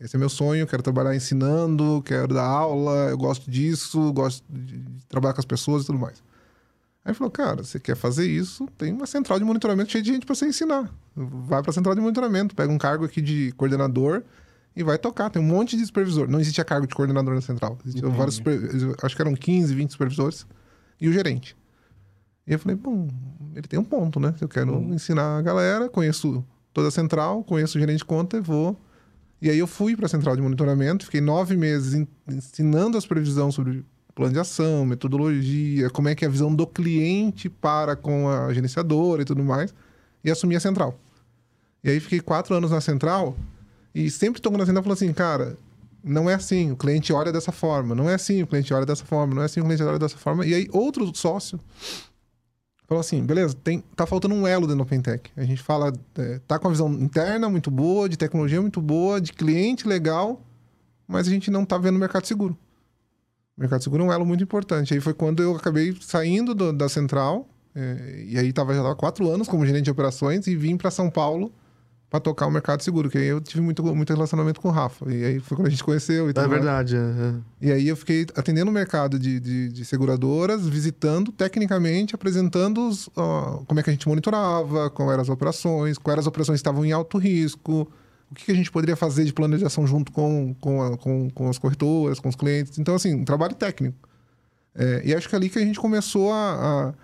Esse é meu sonho, quero trabalhar ensinando, quero dar aula, eu gosto disso, gosto de trabalhar com as pessoas e tudo mais. Aí falou, cara, você quer fazer isso, tem uma central de monitoramento cheia de gente para você ensinar. Vai para a central de monitoramento, pega um cargo aqui de coordenador e vai tocar. Tem um monte de supervisor. Não existia cargo de coordenador na central. Vários super... Acho que eram 15, 20 supervisores e o gerente. E eu falei, bom, ele tem um ponto, né? Eu quero ensinar a galera, conheço toda a central, conheço o gerente de conta e vou. E aí eu fui para a central de monitoramento, fiquei nove meses en- ensinando as previsões sobre plano de ação, metodologia, como é que é a visão do cliente para com a gerenciadora e tudo mais, e assumi a central. E aí fiquei quatro anos na central e sempre estou na central falando assim, cara, não é assim, o cliente olha dessa forma, não é assim, o cliente olha dessa forma, não é assim, o cliente olha dessa forma. E aí outro sócio falou assim, beleza, tem, tá faltando um elo dentro do OpenTech. A gente fala, é, tá com a visão interna muito boa, de tecnologia muito boa, de cliente legal, mas a gente não tá vendo o mercado seguro. O mercado seguro é um elo muito importante. Aí foi quando eu acabei saindo do- da central, é, e aí tava, já estava quatro anos como gerente de operações, e vim para São Paulo para tocar o mercado seguro, que aí eu tive muito, muito relacionamento com o Rafa. E aí foi quando a gente conheceu e É mais. verdade. é, é. E aí eu fiquei atendendo o mercado de, de, de seguradoras, visitando tecnicamente, apresentando os, ó, como é que a gente monitorava, quais eram as operações, quais eram as operações que estavam em alto risco, o que, a gente poderia fazer de plano de ação junto com, com, a- com, com as corretoras, com os clientes. Então, assim, um trabalho técnico. É, e acho que é ali que a gente começou a, a-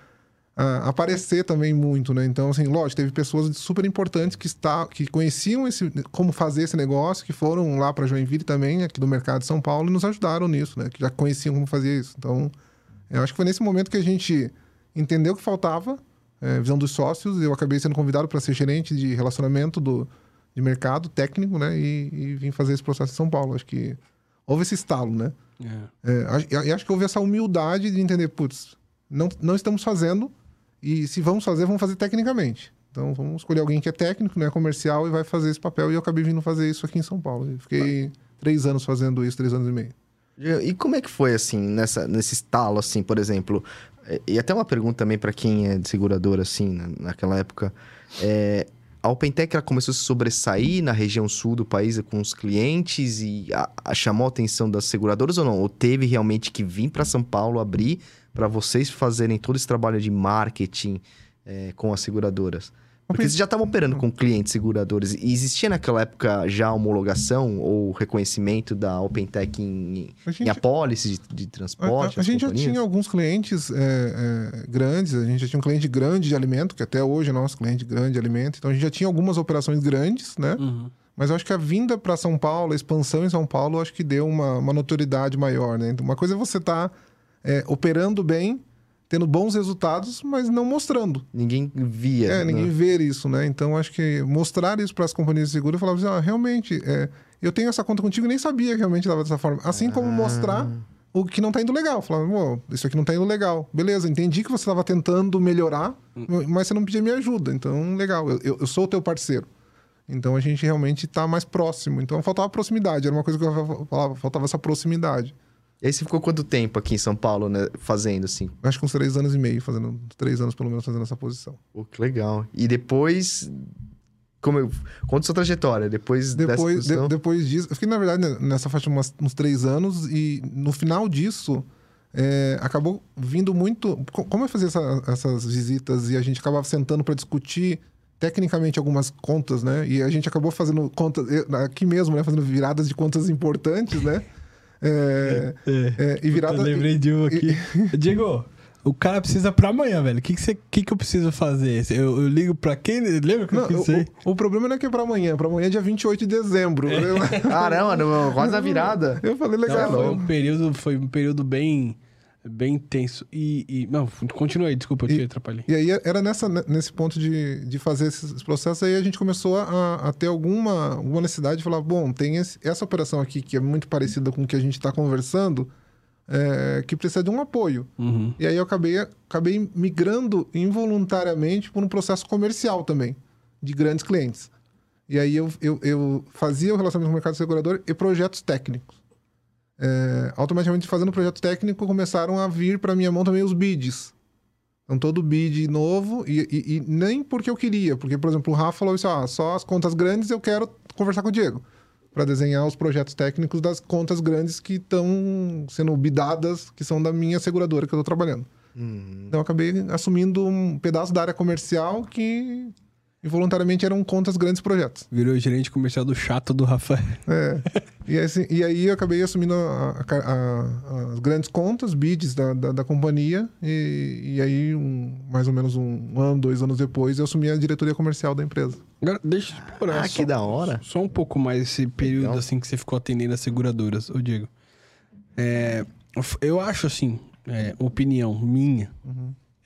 a aparecer também muito, né? Então, assim, lógico, teve pessoas super importantes que, está, que conheciam esse, como fazer esse negócio, que foram lá para Joinville também, aqui do mercado de São Paulo, e nos ajudaram nisso, né? Que já conheciam como fazer isso. Então, eu acho que foi nesse momento que a gente entendeu que faltava, é, visão dos sócios. Eu acabei sendo convidado para ser gerente de relacionamento do, de mercado técnico, né? E, e vim fazer esse processo em São Paulo. Acho que houve esse estalo, né? É. É, acho- e acho que houve essa humildade de entender, putz, não, não estamos fazendo, e se vamos fazer, vamos fazer tecnicamente. Então vamos escolher alguém que é técnico, não é comercial, e vai fazer esse papel. E eu acabei vindo fazer isso aqui em São Paulo. Eu fiquei três anos fazendo isso, três anos e meio. E como é que foi, assim, nessa, nesse estalo, assim, por exemplo? E até uma pergunta também para quem é de seguradora, assim, na- naquela época. É, a OpenTech ela começou a se sobressair na região sul do país com os clientes e a, a- chamou a atenção das seguradoras ou não? Ou teve realmente que vir para São Paulo abrir para vocês fazerem todo esse trabalho de marketing é, com as seguradoras? Porque vocês já estavam operando com clientes seguradores. E existia naquela época já homologação ou reconhecimento da OpenTech em, A em gente- apólice de, de A, transporte? a- a as gente já companhias? tinha alguns clientes é, é, grandes, a gente já tinha um cliente grande de alimento, que até hoje é nosso cliente grande de alimento, então a gente já tinha algumas operações grandes, né? Uhum. Mas eu acho que a vinda para São Paulo, a expansão em São Paulo, eu acho que deu uma, uma notoriedade maior, né? Então, uma coisa é você estar operando bem, tendo bons resultados, mas não mostrando. Ninguém via. É, ninguém né? ver isso, né? Então, acho que mostrar isso para as companhias de seguro e falar assim, ah, realmente, é, eu tenho essa conta contigo e nem sabia que realmente estava dessa forma. Assim como mostrar o que não tá indo legal. Falar, isso aqui não tá indo legal. Beleza, entendi que você estava tentando melhorar, mas você não pedia minha ajuda. Então, legal, eu, eu- eu sou o teu parceiro. Então, a gente realmente está mais próximo. Então, faltava proximidade. Era uma coisa que eu falava, faltava essa proximidade. E aí você ficou quanto tempo aqui em São Paulo, né? Fazendo, assim? Acho que uns três anos e meio, fazendo três anos pelo menos fazendo essa posição. Pô, que legal. E depois... Como eu... Conta sua trajetória. Depois, dessa Depois, de- posição. depois disso, eu fiquei, na verdade, né, nessa faixa umas- uns três anos, e no final disso, é, acabou vindo muito. co- Como eu fazia essa- essas visitas e a gente acabava sentando para discutir tecnicamente algumas contas, né? E a gente acabou fazendo contas, aqui mesmo, né? Fazendo viradas de contas importantes, né? [LAUGHS] É, é, e virada. Eu lembrei de um aqui. [LAUGHS] Diego, O cara precisa pra amanhã, velho. O que, que, você, que, que eu preciso fazer? Eu, eu ligo pra quem? Lembra que eu Não, pensei? o, o problema não é que é pra amanhã, pra amanhã é dia 28 de dezembro. Eu, [LAUGHS] Caramba, no- quase a virada. eu falei, Não, legal. foi um período, foi um período bem, bem intenso. E, e- não, continua aí, desculpa, eu te E- atrapalhei. E aí era nessa, nesse ponto de, de fazer esses processos, aí a gente começou a, a ter alguma, alguma necessidade de falar, bom, tem esse- essa operação aqui que é muito parecida com o que a gente está conversando, é, que precisa de um apoio. Uhum. E aí eu acabei, acabei migrando involuntariamente por um processo comercial também, de grandes clientes. E aí eu, eu, eu fazia o relacionamento com o mercado segurador e projetos técnicos. É, automaticamente fazendo projeto técnico, começaram a vir para minha mão também os bids. Então todo bid novo, e, e- e nem porque eu queria, porque, por exemplo, o Rafa falou isso, ah, só as contas grandes eu quero conversar com o Diego. Para desenhar os projetos técnicos das contas grandes que estão sendo bidadas, que são da minha seguradora que eu estou trabalhando. Então eu acabei assumindo um pedaço da área comercial que involuntariamente eram contas grandes projetos. Virou gerente comercial do chato do Rafael. É. e, assim, e aí eu acabei assumindo a- a- a- as grandes contas, bids da, da, da companhia, e, e aí, um- mais ou menos um ano, dois anos depois, eu assumi a diretoria comercial da empresa. Agora, deixa eu explorar Ah, só, que da hora. só um pouco mais esse período Legal. assim que você ficou atendendo as seguradoras, ô Diego. É, eu acho assim, é, opinião minha,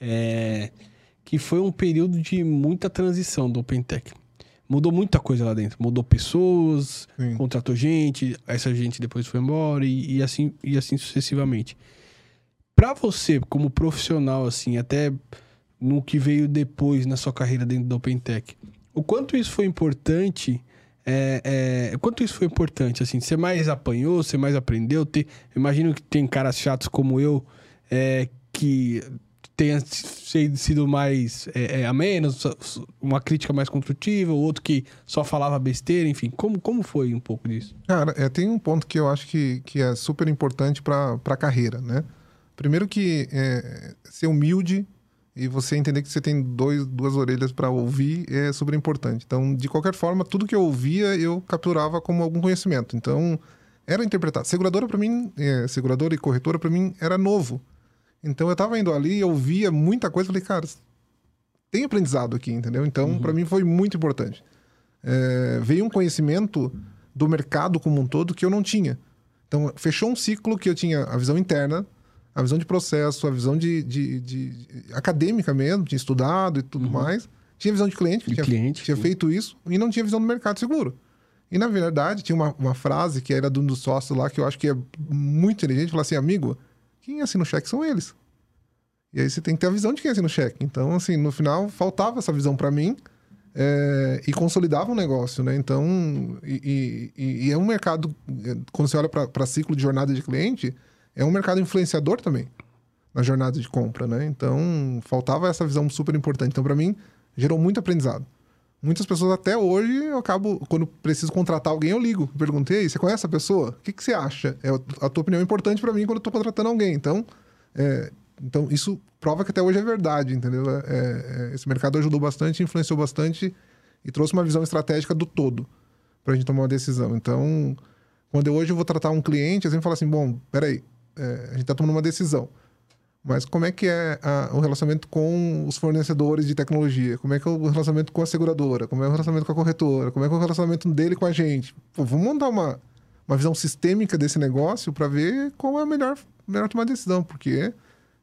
é, que foi um período de muita transição do OpenTech. Mudou muita coisa lá dentro. Mudou pessoas, Sim. contratou gente, essa gente depois foi embora e, e assim e assim sucessivamente. Pra você, como profissional, assim, até no que veio depois na sua carreira dentro da OpenTech, o quanto isso foi importante? É, é, o quanto isso foi importante, assim? Você mais apanhou, você mais aprendeu? Ter, imagino que tem caras chatos como eu é, que tenha sido mais é, é, a menos, uma crítica mais construtiva, outro que só falava besteira, enfim. Como, como foi um pouco disso? Cara, é, tem um ponto que eu acho que, que é super importante para a carreira, né? Primeiro que é, ser humilde e você entender que você tem dois, duas orelhas para ouvir é super importante. Então, de qualquer forma, tudo que eu ouvia eu capturava como algum conhecimento. Então, era interpretado. Seguradora para mim, é, seguradora e corretora para mim era novo. Então, eu tava indo ali, eu via muita coisa, falei, cara, tem aprendizado aqui, entendeu? Então, para mim foi muito importante. É, veio um conhecimento do mercado como um todo que eu não tinha. Então, fechou um ciclo que eu tinha a visão interna, a visão de processo, a visão de, de- de- de- acadêmica mesmo, tinha estudado e tudo mais. Tinha visão de cliente, De tinha, cliente, tinha feito isso, e não tinha visão do mercado seguro. E, na verdade, tinha uma, uma frase que era de um dos sócios lá, que eu acho que é muito inteligente, falar assim, amigo, quem assina o cheque são eles. E aí você tem que ter a visão de quem assina o cheque. Então, assim, no final, faltava essa visão para mim é, e consolidava o negócio, né? Então, e, e- e é um mercado, quando você olha para ciclo de jornada de cliente, é um mercado influenciador também na jornada de compra, né? Então, faltava essa visão super importante. Então, para mim, gerou muito aprendizado. Muitas pessoas até hoje eu acabo, quando preciso contratar alguém, eu ligo. Perguntei, você conhece a pessoa? O que, que você acha? É, a tua opinião é importante para mim quando eu tô contratando alguém. Então, é, então isso prova que até hoje é verdade, entendeu? É, é, esse mercado ajudou bastante, influenciou bastante e trouxe uma visão estratégica do todo para a gente tomar uma decisão. Então, quando eu, hoje vou tratar um cliente, eu sempre falo assim, bom, peraí, é, a gente está tomando uma decisão. Mas como é que é a- o relacionamento com os fornecedores de tecnologia? Como é que é o relacionamento com a seguradora? Como é o relacionamento com a corretora? Como é que é o relacionamento dele com a gente? Pô, vamos montar uma, uma visão sistêmica desse negócio para ver qual é a melhor, melhor tomar decisão, porque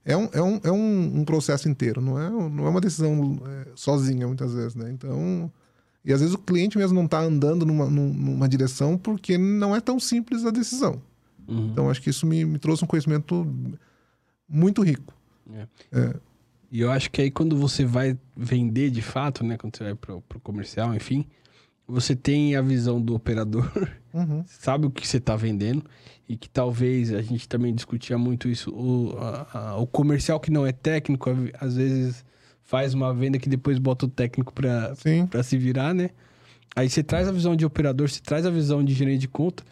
é um, é um, é um, um processo inteiro, não é, não é uma decisão é, sozinha, muitas vezes, né? Então... E às vezes o cliente mesmo não está andando numa, num- numa direção porque não é tão simples a decisão. Então, acho que isso me, me trouxe um conhecimento muito rico. E eu acho que aí quando você vai vender de fato, né? Quando você vai pro, pro comercial, enfim, você tem a visão do operador, [LAUGHS] Uhum. sabe o que você tá vendendo. E que talvez a gente também discutia muito isso. O, a- a- o comercial que não é técnico, às vezes faz uma venda que depois bota o técnico pra se virar, né? Aí você traz a visão de operador, você traz a visão de gerente de conta,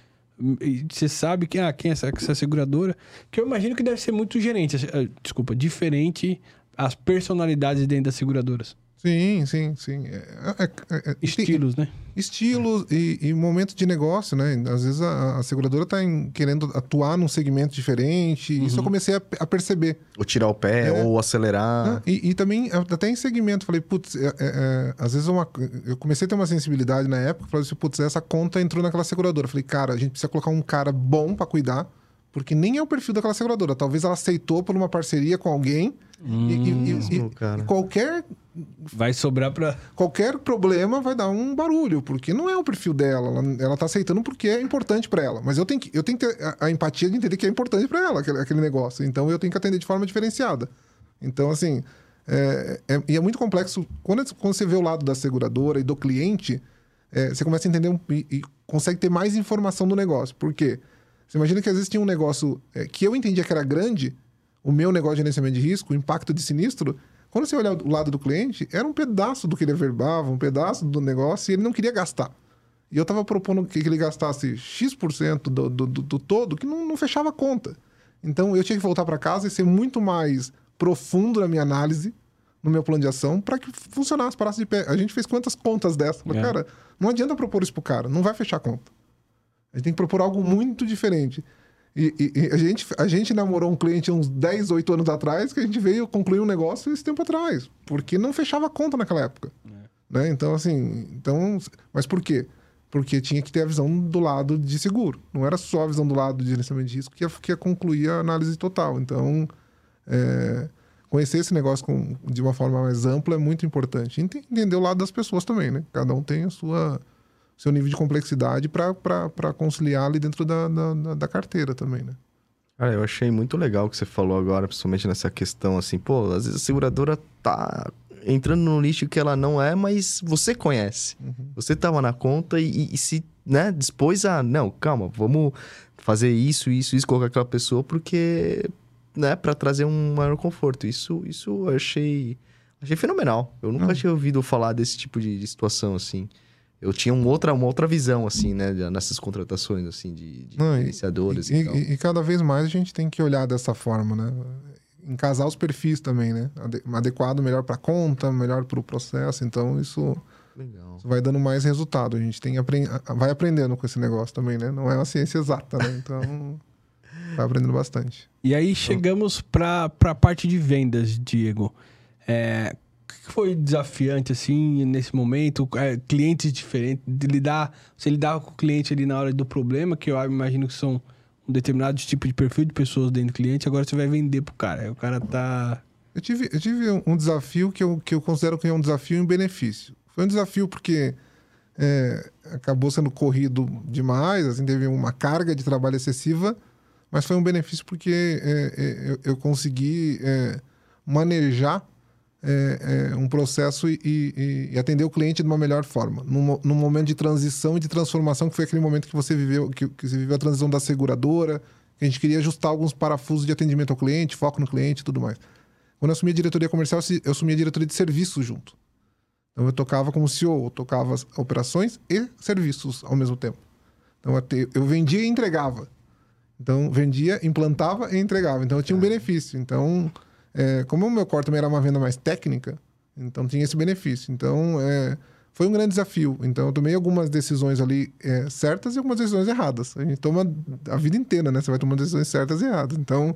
você sabe que, ah, quem é essa, essa seguradora, que eu imagino que deve ser muito gerente, eh, desculpa, diferente as personalidades dentro das seguradoras. Sim, sim, sim. É, é, é, é, Estilos, né? Estilos e, e momentos de negócio, né? Às vezes a, a seguradora está querendo atuar num segmento diferente. Isso eu comecei a, a perceber. Ou tirar o pé, É. ou acelerar. Ah, e, e também, até em segmento, falei, putz, é, às vezes uma, eu comecei a ter uma sensibilidade na época, falei assim, putz, essa conta entrou naquela seguradora. Falei, cara, a gente precisa colocar um cara bom para cuidar, porque nem é o perfil daquela seguradora. Talvez ela aceitou por uma parceria com alguém e- e, e- e- cara. e qualquer, Vai sobrar pra. qualquer problema vai dar um barulho, porque não é o perfil dela. Ela, ela tá aceitando porque é importante para ela. Mas eu tenho que, eu tenho que ter a, a empatia de entender que é importante para ela aquele, aquele negócio. Então eu tenho que atender de forma diferenciada. Então, assim, é, é- e é muito complexo. Quando, quando você vê o lado da seguradora e do cliente, é, você começa a entender um- e, e consegue ter mais informação do negócio. Por quê? Você imagina que às vezes tinha um negócio é, que eu entendia que era grande, o meu negócio de gerenciamento de risco, o impacto de sinistro. Quando você olhar o lado do cliente, era um pedaço do que ele averbava, um pedaço do negócio, e ele não queria gastar. E eu estava propondo que ele gastasse X% do, do, do, do todo, que não, não fechava a conta. Então eu tinha que voltar para casa e ser muito mais profundo na minha análise, no meu plano de ação, para que funcionasse, parasse de pé. A gente fez quantas contas dessas? Falei, É. Cara, não adianta propor isso pro cara, não vai fechar a conta. A gente tem que propor algo muito diferente. E, e- e a, gente, a gente namorou um cliente uns 10, 8 anos atrás, que a gente veio concluir um negócio esse tempo atrás, porque não fechava conta naquela época. Né? Então, assim, então, mas por quê? Porque tinha que ter a visão do lado de seguro. Não era só a visão do lado de gerenciamento de risco que ia, que ia concluir a análise total. Então, é, conhecer esse negócio com- de uma forma mais ampla é muito importante. Ente- Entender o lado das pessoas também, né? Cada um tem a sua seu nível de complexidade para conciliar ali dentro da, da, da- carteira também, né? Cara, eu achei muito legal o que você falou agora, principalmente nessa questão assim, pô, às vezes a seguradora tá entrando no nicho que ela não é, mas você conhece. Você tava na conta e, e se, né, dispôs a, não, calma, vamos fazer isso, isso, isso, colocar aquela pessoa, porque, né, para trazer um maior conforto. Isso, isso eu achei, achei fenomenal. Eu nunca Hum. tinha ouvido falar desse tipo de, de situação, assim. Eu tinha um outra, uma outra visão, assim, né, nessas contratações, assim, de, de Não, e- gerenciadores E, e, tal. e- e cada vez mais a gente tem que olhar dessa forma, né? Encasar os perfis também, né? Ade- Adequado melhor para conta, melhor para o processo. Então, isso, vai dando mais resultado. A gente tem a- vai aprendendo com esse negócio também, né? Não é uma ciência exata, né? Então, [LAUGHS] vai aprendendo bastante. E aí chegamos pra, pra parte de vendas, Diego. É, foi desafiante, assim, nesse momento? É, clientes diferentes, de lidar... Você lidava com o cliente ali na hora do problema, que eu imagino que são um determinado tipo de perfil de pessoas dentro do cliente, agora você vai vender pro cara. Aí o cara tá... Eu tive, eu tive um- um desafio que eu, que eu considero que é um desafio em benefício. Foi um desafio porque é, acabou sendo corrido demais, assim, teve uma carga de trabalho excessiva, mas foi um benefício porque é, é, eu, eu consegui é, manejar é, é, um processo e, e- e atender o cliente de uma melhor forma. Num, mo- num momento de transição e de transformação, que foi aquele momento que você viveu, que, que você viveu a transição da seguradora, que a gente queria ajustar alguns parafusos de atendimento ao cliente, foco no cliente e tudo mais. Quando eu assumi a diretoria comercial, eu assumi a diretoria de serviços junto. Então eu tocava como CEO, eu tocava as operações e serviços ao mesmo tempo. Então eu vendia e entregava. Então vendia, implantava e entregava. Então eu tinha um benefício. Então, é, como o meu core também era uma venda mais técnica, então tinha esse benefício. Então é, foi um grande desafio. Então eu tomei algumas decisões ali é, certas e algumas decisões erradas. A gente toma a vida inteira, né? Você vai tomando decisões certas e erradas. Então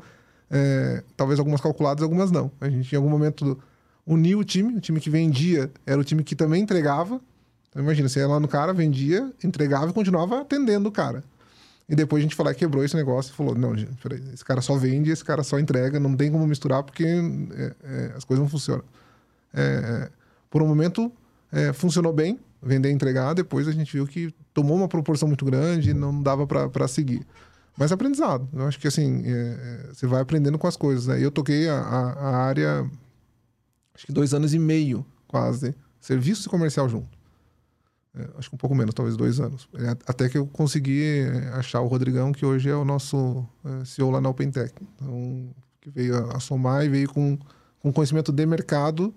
é, talvez algumas calculadas, algumas não. A gente, em algum momento, uniu o time. O time que vendia era o time que também entregava. Então, imagina, você ia lá no cara, vendia, entregava e continuava atendendo o cara. E depois a gente falou, quebrou esse negócio e falou: não, peraí, esse cara só vende, esse cara só entrega, não tem como misturar porque é, é, as coisas não funcionam. É, é, por um momento, é, funcionou bem, vender e entregar. Depois a gente viu que tomou uma proporção muito grande e não dava para seguir. Mas aprendizado. Eu acho que assim, é, é, você vai aprendendo com as coisas. Né? Eu toquei a, a, a área, acho que dois anos e meio, quase, serviço e comercial junto. É, acho que um pouco menos, talvez dois anos. É, até que eu consegui é, achar o Rodrigão, que hoje é o nosso CEO lá na OpenTech. Então, que veio a, somar e veio com, com conhecimento de mercado,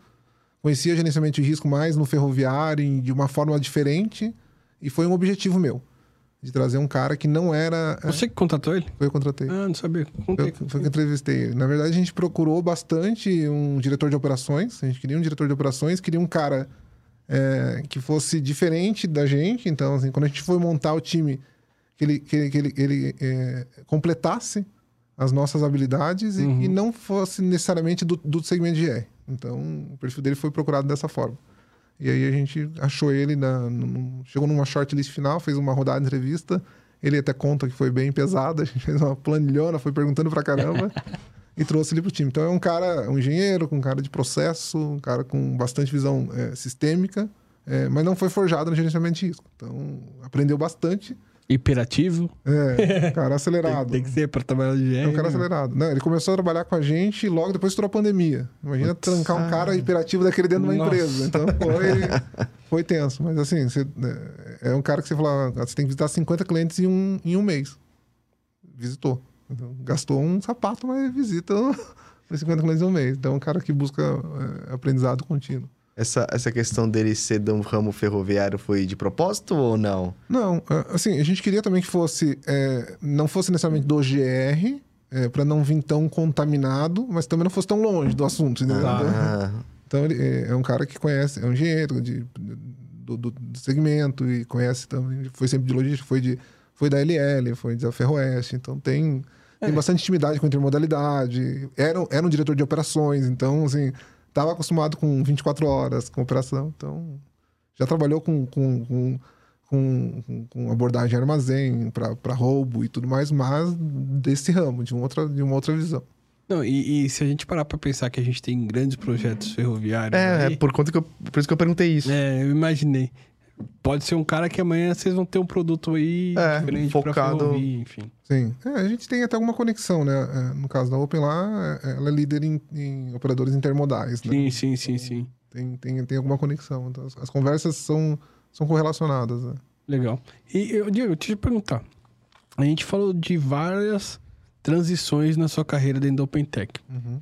conhecia gerenciamento de risco mais no ferroviário, de uma forma diferente, e foi um objetivo meu. de trazer um cara que não era. Você que contratou ele? Foi eu que contratei. Ah, não sabia. Foi, Contei. foi que eu entrevistei ele. Na verdade, a gente procurou bastante um diretor de operações. A gente queria um diretor de operações, queria um cara é, que fosse diferente da gente. Então, assim, quando a gente foi montar o time, que ele, que ele, que ele, que ele, é, completasse as nossas habilidades e Uhum. que não fosse necessariamente do, do segmento de R. Então, o perfil dele foi procurado dessa forma. E aí a gente achou ele, na, num- chegou numa shortlist final, fez uma rodada de entrevista. Ele até conta que foi bem pesada, [LAUGHS] a gente fez uma planilhona, foi perguntando pra caramba [LAUGHS] e trouxe ele pro time. Então é um cara, um engenheiro, com cara de processo, um cara com bastante visão é, sistêmica, é, mas não foi forjado no gerenciamento de risco. Então aprendeu bastante. Hiperativo. É, cara Tem, acelerado. tem que ser pra trabalhar de GR. É um cara né? acelerado. Não, ele começou a trabalhar com a gente e logo depois estourou a pandemia. Imagina trancar um cara hiperativo daquele dentro de uma empresa. Então foi, foi tenso. Mas assim, você- é é um cara que você fala, "Ah, você tem que visitar 50 clientes em um, em um mês. Visitou. Então, gastou um sapato, mas visita os 50 clientes um mês. Então é um cara que busca é, aprendizado contínuo. Essa, essa questão dele ser de um ramo ferroviário foi de propósito ou não? Não, é, assim, a gente queria também que fosse, é, não fosse necessariamente do GR, é, para não vir tão contaminado, mas também não fosse tão longe do assunto. Então- Ah, Então ele é, é um cara que conhece, é um engenheiro de, do, do- do segmento e conhece também, foi sempre de logística, foi, de, foi da LL, foi da Ferroeste, então tem, tem bastante intimidade com intermodalidade, era, era um diretor de operações, então assim, estava acostumado com 24 horas com operação, então já trabalhou com, com, com, com, com- abordagem em armazém, para roubo e tudo mais, mas desse ramo, de, um outra, de uma outra visão. Não, e, e se a gente parar pra pensar que a gente tem grandes projetos ferroviários. é, aí, é por conta que eu, por isso que eu perguntei isso. É, eu imaginei. Pode ser um cara que amanhã vocês vão ter um produto aí É, diferente focado- ferrovia, enfim. Sim. É, a gente tem até alguma conexão, né? É, no caso da Open lá, é, ela é líder em, em operadores intermodais, né? Sim, sim, sim, sim. Tem, tem, tem alguma conexão. Então, as, as conversas são, são correlacionadas, né? Legal. E, eu, Diego, deixa eu te perguntar. A gente falou de várias transições na sua carreira dentro da OpenTech. Uhum.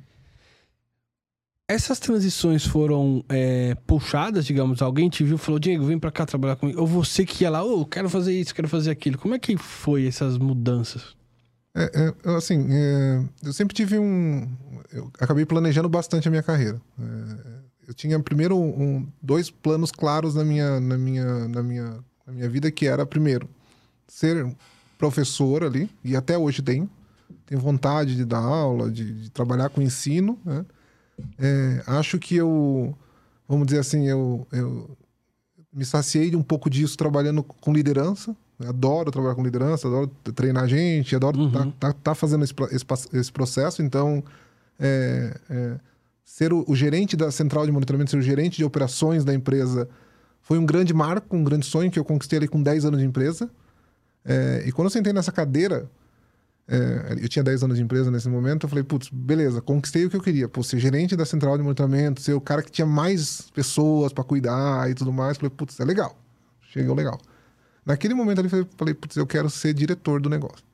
Essas transições foram é, puxadas, digamos, alguém te viu e falou, Diego, vem pra cá trabalhar comigo. Ou você que ia lá, ô, quero fazer isso, quero fazer aquilo. Como é que foi essas mudanças? É, é, assim, é, eu sempre tive um... Eu acabei planejando bastante a minha carreira. É, eu tinha primeiro um, dois planos claros na minha, na, minha, na, minha, na minha vida, que era, primeiro, ser professor ali, e até hoje tenho. Tenho vontade de dar aula, de, de trabalhar com ensino, né? É, acho que eu, vamos dizer assim, eu, eu me saciei de um pouco disso trabalhando com liderança. Adoro trabalhar com liderança, adoro treinar gente, adoro estar Uhum. fazendo esse, pro- esse, pas- esse processo. Então, é, é, ser o, o gerente da central de monitoramento, ser o gerente de operações da empresa, foi um grande marco, um grande sonho que eu conquistei ali com 10 anos de empresa. É, e quando eu sentei nessa cadeira, é, eu tinha 10 anos de empresa nesse momento, eu falei, putz, beleza, conquistei o que eu queria. Pô, ser gerente da central de monitoramento, ser o cara que tinha mais pessoas para cuidar e tudo mais. Falei, putz, é legal. Chegou legal. Naquele momento ali, eu falei, putz, eu quero ser diretor do negócio.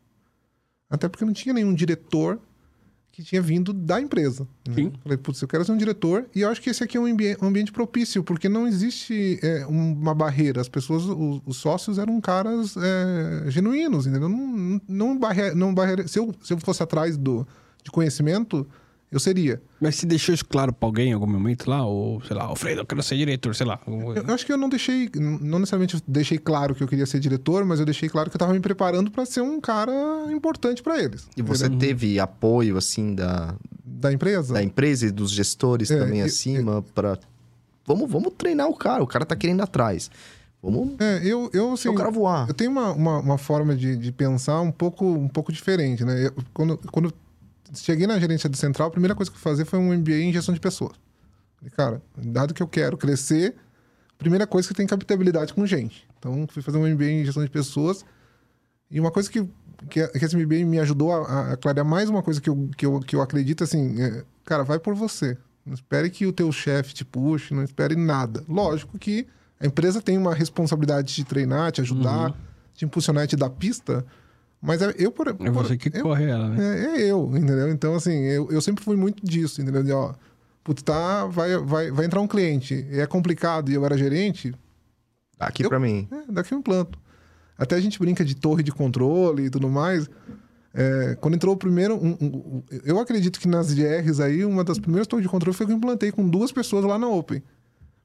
Até porque não tinha nenhum diretor que tinha vindo da empresa. né? Sim. Falei, putz, eu quero ser um diretor e eu acho que esse aqui é um, ambi- um ambiente propício, porque não existe é, uma barreira. As pessoas, os, os sócios eram caras é, genuínos, entendeu? Não, não, barre, não barreira. Se eu, se eu fosse atrás do, de conhecimento, eu seria. Mas você deixou isso claro pra alguém em algum momento lá? Ou, sei lá, Alfredo, eu quero ser diretor, sei lá. Eu, eu acho que eu não deixei, não necessariamente eu deixei claro que eu queria ser diretor, mas eu deixei claro que eu estava me preparando para ser um cara importante para eles. E você teve apoio, assim, da, da empresa? da empresa e dos gestores É, também eu- acima pra... Vamos, vamos treinar o cara, o cara tá querendo ir atrás. Vamos É, eu, eu assim, deixar o cara voar. Eu tenho uma, uma, uma forma de, de pensar um pouco, um pouco diferente, né? Eu- quando, quando eu cheguei na gerência do Central, a primeira coisa que eu fui fazer foi um MBA em gestão de pessoas. Falei, cara, dado que eu quero crescer, a primeira coisa que tem captabilidade com gente. Então, fui fazer um MBA em gestão de pessoas. E uma coisa que, que, que esse MBA me ajudou a, a clarear mais uma coisa que eu, que eu, que eu acredito, assim, é, cara, vai por você. Não espere que o teu chefe te puxe, não espere nada. Lógico que a empresa tem uma responsabilidade de te treinar, te ajudar, te impulsionar e te dar pista, mas é eu por, É você que eu, corre ela, né? é, é eu, entendeu? Então, assim, eu, eu sempre fui muito disso, entendeu? De, ó, putz, tá, vai, vai, vai entrar um cliente, e é complicado e eu era gerente, aqui Eu- pra mim. é, daqui eu implanto. Até a gente brinca de torre de controle e tudo mais. É, quando entrou o primeiro. um- um- um- eu acredito que nas GRs aí, uma das primeiras torres de controle foi que eu implantei com duas pessoas lá na Open.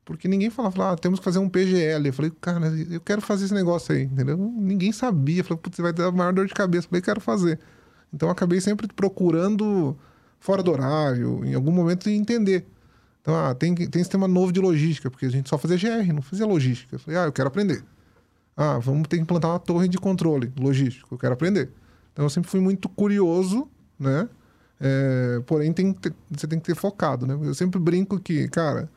Porque ninguém falava, ah, temos que fazer um PGL. Eu falei, cara, eu quero fazer esse negócio aí, entendeu? Ninguém sabia. Eu falei, putz, vai dar maior dor de cabeça. Eu falei, quero fazer. Então eu acabei sempre procurando fora do horário, em algum momento, entender. Então, ah, tem, tem sistema novo de logística, porque a gente só fazia GR, não fazia logística. Eu falei, ah, eu quero aprender. Ah, vamos ter que implantar uma torre de controle logístico, eu quero aprender. Então eu sempre fui muito curioso, né? É, porém, tem ter- você tem que ter focado, né? Eu sempre brinco que, cara,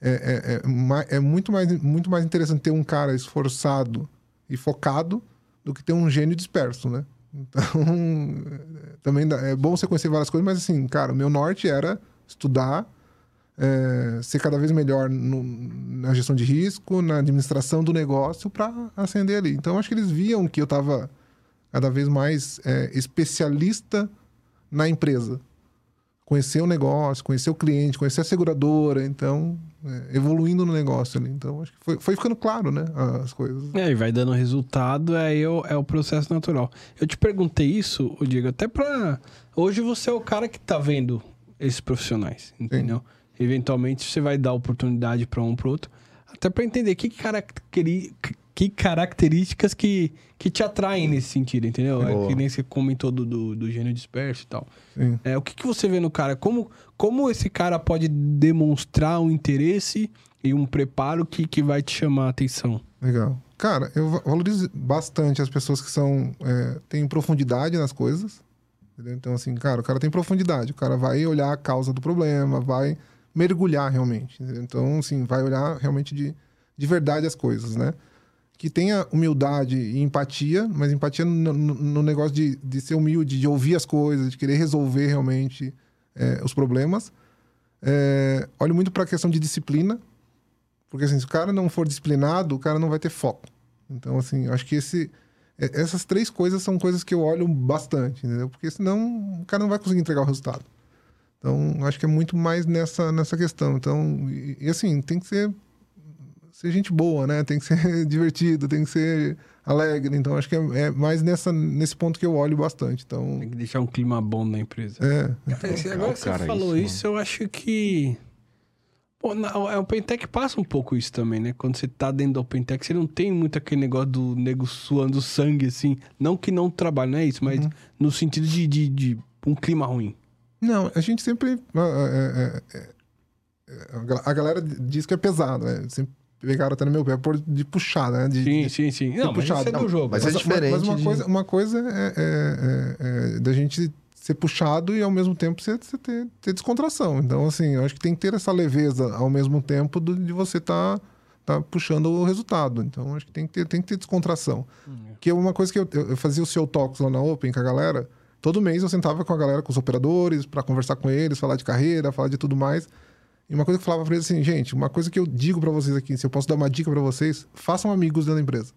é, é, é, é muito, mais, muito mais interessante ter um cara esforçado e focado do que ter um gênio disperso, né? Então, [LAUGHS] também dá- é bom você conhecer várias coisas, mas assim, cara, o meu norte era estudar, é, ser cada vez melhor no- na gestão de risco, na administração do negócio para ascender ali. Então, acho que eles viam que eu estava cada vez mais é, especialista na empresa. Conhecer o negócio, conhecer o cliente, conhecer a seguradora, então, é, evoluindo no negócio ali. Então, acho que foi, foi ficando claro, né, as coisas. É, e vai dando resultado, aí é o, é o processo natural. Eu te perguntei isso, ô Diego, até pra. Hoje você é o cara que tá vendo esses profissionais, entendeu? Eventualmente você vai dar oportunidade pra um pro outro, até pra entender que, caracteri... que características que, que te atraem nesse sentido, entendeu? É que nem você comentou do, do, do gênio disperso e tal. Sim. É, o que, que você vê no cara? Como, como esse cara pode demonstrar um interesse e um preparo que, que vai te chamar a atenção? Legal. Cara, eu va- valorizo bastante as pessoas que são é, têm profundidade nas coisas. entendeu? Então, assim, cara, o cara tem profundidade. O cara vai olhar a causa do problema, vai mergulhar realmente. entendeu? Então, assim, vai olhar realmente de, de verdade as coisas, né? Que tenha humildade e empatia, mas empatia no, no- negócio de, de ser humilde, de ouvir as coisas, de querer resolver realmente é, os problemas. É, olho muito para a questão de disciplina, porque assim, se o cara não for disciplinado, o cara não vai ter foco. Então, assim, acho que esse, é- essas três coisas são coisas que eu olho bastante, entendeu? Porque senão o cara não vai conseguir entregar o resultado. Então, acho que é muito mais nessa, nessa questão. Então, e, e, assim, tem que ser, ser gente boa, né? Tem que ser [LAUGHS] divertido, tem que ser alegre. Então, acho que é, é mais nessa, nesse ponto que eu olho bastante. Então, Tem que deixar um clima bom na empresa. é. Agora que você cara, falou isso, isso, eu acho que. Pô, na, a OpenTech passa um pouco isso também, né? Quando você tá dentro da OpenTech, você não tem muito aquele negócio do nego suando sangue, assim. Não que não trabalhe, não é isso, mas no sentido de, de, de um clima ruim. Não, a gente sempre. ah, é, é, é, a galera diz que é pesado, né? Sempre pegaram até no meu pé por de puxar, né? De, Sim, de- sim, sim. Não, mas puxado. isso é do Não, jogo. mas é Mas, diferente mas uma de- coisa, uma coisa é, é- é- é da gente ser puxado e ao mesmo tempo você, você ter, ter descontração. Então, assim, eu acho que tem que ter essa leveza ao mesmo tempo do- de você estar tá, puxando o resultado. Então, acho que tem que ter, tem que ter descontração. Que é uma coisa que eu, eu eu fazia o seu talks lá na Open com a galera. Todo mês eu sentava com a galera, com os operadores, para conversar com eles, falar de carreira, falar de tudo mais. E uma coisa que eu falava pra eles assim, gente, uma coisa que eu digo pra vocês aqui, se eu posso dar uma dica pra vocês, façam amigos dentro da empresa.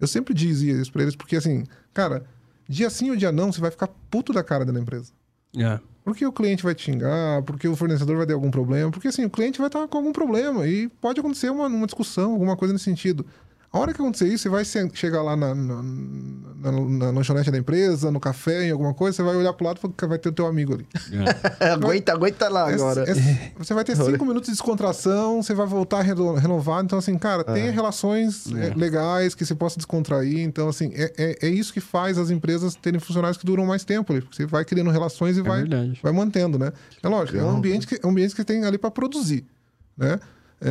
Eu sempre dizia isso pra eles, porque assim, cara, dia sim ou dia não, você vai ficar puto da cara dentro da empresa. É. Porque o cliente vai te xingar, porque o fornecedor vai ter algum problema, porque assim, o cliente vai estar com algum problema e pode acontecer uma, uma discussão, alguma coisa nesse sentido. A hora que acontecer isso, você vai chegar lá na, na, na, na lanchonete da empresa, no café, em alguma coisa, você vai olhar pro lado e que vai ter o teu amigo ali. [LAUGHS] aguenta, aguenta lá agora. É- é- [LAUGHS] você vai ter cinco minutos de descontração, você vai voltar reno- renovado. Então, assim, cara, tenha relações é, legais que você possa descontrair. Então, assim, é, é, é isso que faz as empresas terem funcionários que duram mais tempo ali. Porque você vai criando relações e vai, verdade. vai mantendo, né? É lógico, é um ambiente que, é um ambiente que tem ali para produzir, né? É,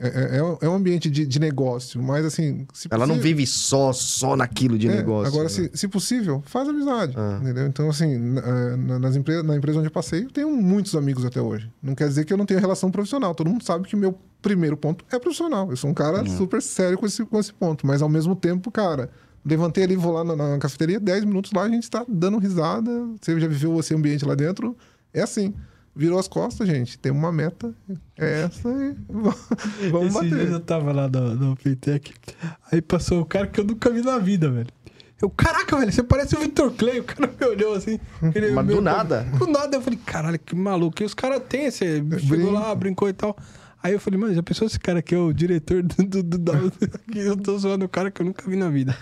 é, é, é um- é um ambiente de, de negócio, mas assim... se Ela não possível- vive só, só naquilo de é, negócio. Agora, né? se, se possível, faz amizade. Ah. Entendeu? Então, assim, na, na- nas empresas, na empresa onde eu passei, eu tenho muitos amigos até hoje. Não quer dizer que eu não tenho relação profissional. Todo mundo sabe que meu primeiro ponto é profissional. Eu sou um cara super sério com esse, com esse ponto. Mas, ao mesmo tempo, cara, levantei ali, vou lá na, na cafeteria, 10 minutos lá, a gente tá dando risada. Você já viveu esse ambiente lá dentro? É assim. Virou as costas, gente. Tem uma meta. É essa e vamos Esse dia bater. eu tava lá na, na OpenTech, aí passou o cara que eu nunca vi na vida, velho. Eu, caraca, velho, você parece o Victor Clay. O cara me olhou assim. ele Mas me- do nada. Do nada, eu falei, caralho, que maluco. E os caras têm esse. Chegou Brinco. lá, brincou e tal. Aí eu falei, mano, já pensou esse cara aqui é o diretor do, do, do que eu tô zoando o cara que eu nunca vi na vida.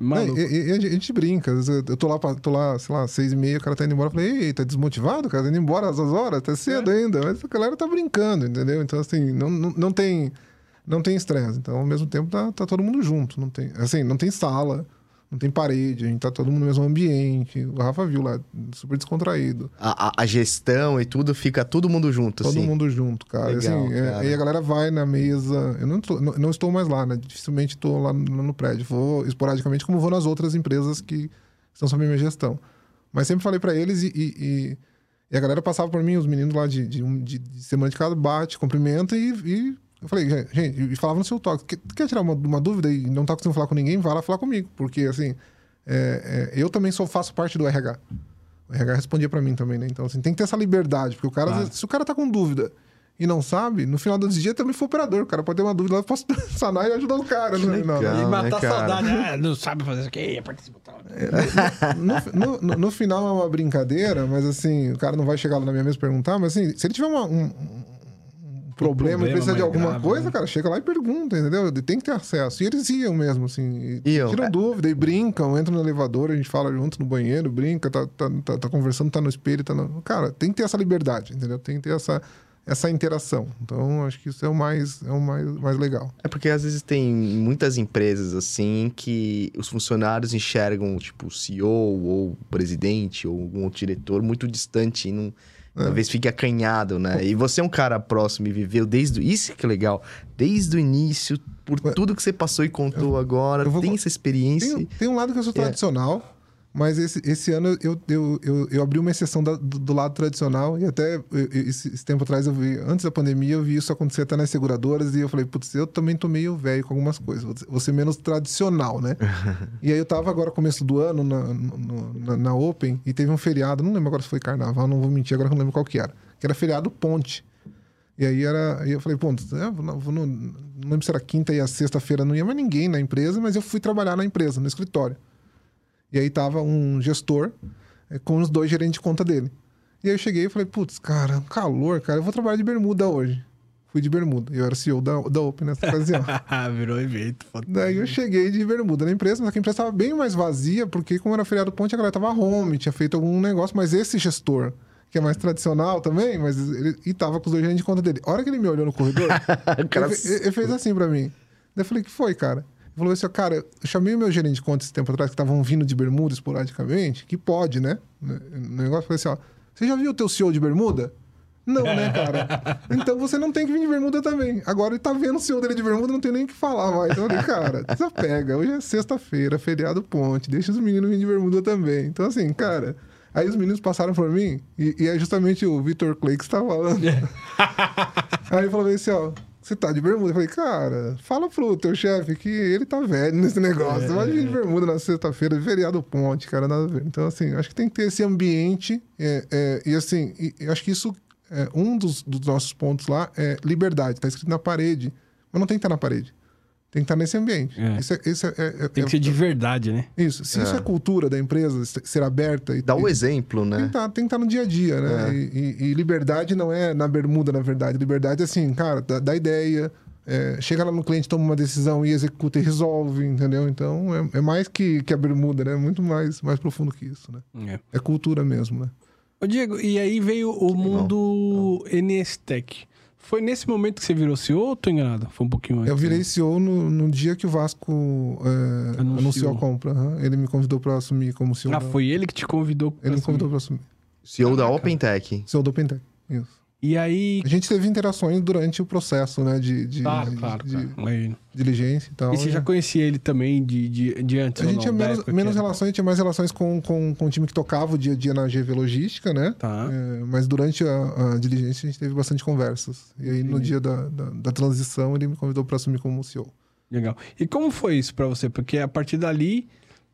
Maluco. É, e- e a gente brinca. Eu tô lá, tô lá, sei lá, seis e meia, o cara tá indo embora. Eu falei, ei, tá desmotivado, cara? Tá indo embora às horas? Tá cedo ainda. Mas a galera tá brincando, entendeu? Então, assim, não, não, não tem não tem estresse. Então, ao mesmo tempo, tá, tá todo mundo junto. Não tem, assim, não tem sala, não tem parede, a gente tá todo mundo no mesmo ambiente. O Rafa viu lá, super descontraído. A, a- a gestão e tudo, fica todo mundo junto, Todo assim. mundo junto, cara. Legal, assim, é, cara. aí a galera vai na mesa. Eu não, tô- não, não estou mais lá, né? Dificilmente estou lá no, no prédio. Vou esporadicamente, como vou nas outras empresas que estão sob minha gestão. Mas sempre falei pra eles e, e, e- a galera passava por mim, os meninos lá de, de, de- semana de casa, bate, cumprimenta e, e eu falei, gente, e falava no seu toque, quer, quer tirar uma, uma dúvida e não tá conseguindo falar com ninguém, vai lá falar comigo. Porque, assim, é, é, eu também sou, faço parte do RH. O RH respondia pra mim também, né? Então, assim, tem que ter essa liberdade, porque o cara, Claro. vezes, se o cara tá com dúvida e não sabe, no final do dia também foi operador. O cara pode ter uma dúvida lá, eu posso [LAUGHS] sanar e ajudar o cara. né? Não, legal. E Não, matar né, a cara? saudade. Ah, não sabe fazer isso aqui, participa tal. no, no- no- no final é uma brincadeira, mas assim, o cara não vai chegar lá na minha mesa e perguntar, mas assim, se ele tiver uma- um, um problema, problema precisa de alguma grave, coisa, né? cara, chega lá e pergunta, entendeu? Ele Tem que ter acesso. E eles iam mesmo, assim, e Iam. tiram dúvida e brincam, entram no elevador, a gente fala junto no banheiro, brinca, tá, tá, tá, tá conversando, tá no espelho, tá no... Cara, tem que ter essa liberdade, entendeu? Tem que ter essa, essa interação. Então, acho que isso é o mais, é o mais, mais legal. É porque às vezes tem muitas empresas assim que os funcionários enxergam, tipo, o CEO ou o presidente ou algum outro diretor muito distante e não. É. Talvez fique acanhado, né? E você é um cara próximo e viveu desde. Isso que é legal. Desde o início, por Ué, tudo que você passou e contou agora, eu vou tem essa experiência. Tem, tem um lado que eu sou É. tradicional, mas esse, esse ano eu, eu, eu, eu abri uma exceção da- do, do lado tradicional e até eu- esse, esse tempo atrás eu vi, antes da pandemia, eu vi isso acontecer até nas seguradoras e eu falei, putz, eu também tô meio velho com algumas coisas, vou ser- vou ser menos tradicional, né? [LAUGHS] e aí eu tava agora, começo do ano, na, no- na, na Open e teve um feriado, não lembro agora se foi carnaval, não vou mentir, agora eu não lembro qual que era, que era feriado Ponte. E aí era. Aí eu falei, pô, é, vou vou no- não lembro se era quinta e a sexta-feira, não ia mais ninguém na empresa, mas eu fui trabalhar na empresa, no escritório. E aí tava um gestor é, com os dois gerentes de conta dele. E aí eu cheguei e falei, putz, cara, calor, cara, eu vou trabalhar de bermuda hoje. Fui de bermuda. Eu era CEO da, da Open nessa ocasião. [LAUGHS] Virou evento. Daí eu cheguei de bermuda na empresa, mas a empresa estava bem mais vazia, porque como era feriado ponte, a galera tava home, tinha feito algum negócio, mas esse gestor, que é mais tradicional também, mas ele e tava com os dois gerentes de conta dele. A hora que ele me olhou no corredor, [LAUGHS] ele, ele fez assim pra mim. Daí eu falei, que foi, cara? Ele falou assim, cara, eu chamei o meu gerente de conta esse tempo atrás, que estavam vindo de bermuda esporadicamente, que pode, né? No negócio, eu falei assim, ó, você já viu o teu CEO de bermuda? Não, né, cara? [LAUGHS] Então você não tem que vir de bermuda também. Agora ele tá vendo o CEO dele de bermuda, não tem nem o que falar mais. Então eu falei, cara, você pega, hoje é sexta-feira, feriado ponte, deixa os meninos vir de bermuda também. Então assim, cara... Aí os meninos passaram por mim, e, e é justamente o Vitor Clay que está falando. [LAUGHS] Aí ele falou assim, ó, você tá de bermuda? Eu falei, cara, fala pro teu chefe que ele tá velho nesse negócio. Vai vir de bermuda na sexta-feira, feriado ponte, cara, nada a ver. Então, assim, acho que tem que ter esse ambiente. é, é, e assim, e, acho que isso, é, um dos, dos nossos pontos lá é liberdade. Tá escrito na parede, mas não tem que estar na parede. Tem que estar nesse ambiente. É. Isso é, isso é- é- é- Tem que ser de verdade, né? isso. Se isso É. é cultura da empresa, se- ser aberta e Dá o e- exemplo, tem que né? estar tem que tá no dia a dia, né? É. E, e- e liberdade não é na bermuda, na verdade. Liberdade é assim, cara, dá, dá ideia, é, chega lá no cliente, toma uma decisão e executa e resolve, entendeu? Então é, é mais que, que a bermuda, né? É muito mais, mais profundo que isso, né? É. É cultura mesmo, né? Ô, Diego, e aí veio o mundo NSTech. Foi nesse momento que você virou CEO ou tô enganado? Foi um pouquinho antes. Eu virei né? CEO no, no dia que o Vasco é, Anunciou. anunciou. a compra. aham. Ele me convidou para assumir como CEO. Ah, da- foi ele que te convidou. pra Ele me assumir. convidou para assumir. CEO da Caraca. OpenTech. CEO do Pentec. Isso. E aí... A gente teve interações durante o processo, né? De, de, Claro, de- claro, de claro. Diligência e tal. E você já conhecia ele também de, de, de antes? A gente tinha menos, menos relações, tinha mais relações com, com, com o time que tocava o dia a dia na GV Logística, né? Tá. É, mas durante a, a diligência a gente teve bastante conversas. E aí, no dia da, da, da transição, ele me convidou para assumir como CEO. Legal. E como foi isso pra você? Porque a partir dali,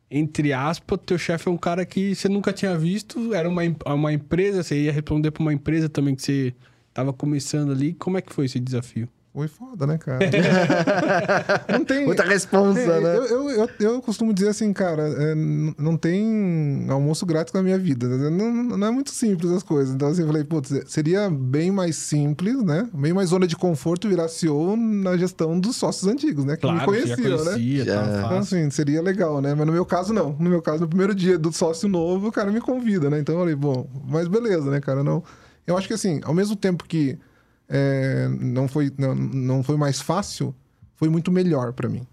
entre aspas, teu chefe é um cara que você nunca tinha visto, era uma, uma empresa, você ia responder pra uma empresa também que você tava começando ali. Como é que foi esse desafio? Foi foda, né, cara? [LAUGHS] não tem. Muita responsa, É, né? eu, eu, eu, eu costumo dizer assim, cara, é, não tem almoço grátis na minha vida. né? Não, não é muito simples as coisas. Então, assim, eu falei, putz, seria bem mais simples, né? Bem mais zona de conforto virar CEO na gestão dos sócios antigos, né? Que me Claro, que já conheciam, né? conhecia, Já. tá Então, assim, seria legal, né? Mas no meu caso, não. No meu caso, no primeiro dia do sócio novo, o cara me convida, né? Então eu falei, bom, mas beleza, né, cara? Não... Eu acho que, assim, ao mesmo tempo que é, não, foi, não, não foi mais fácil, foi muito melhor pra mim.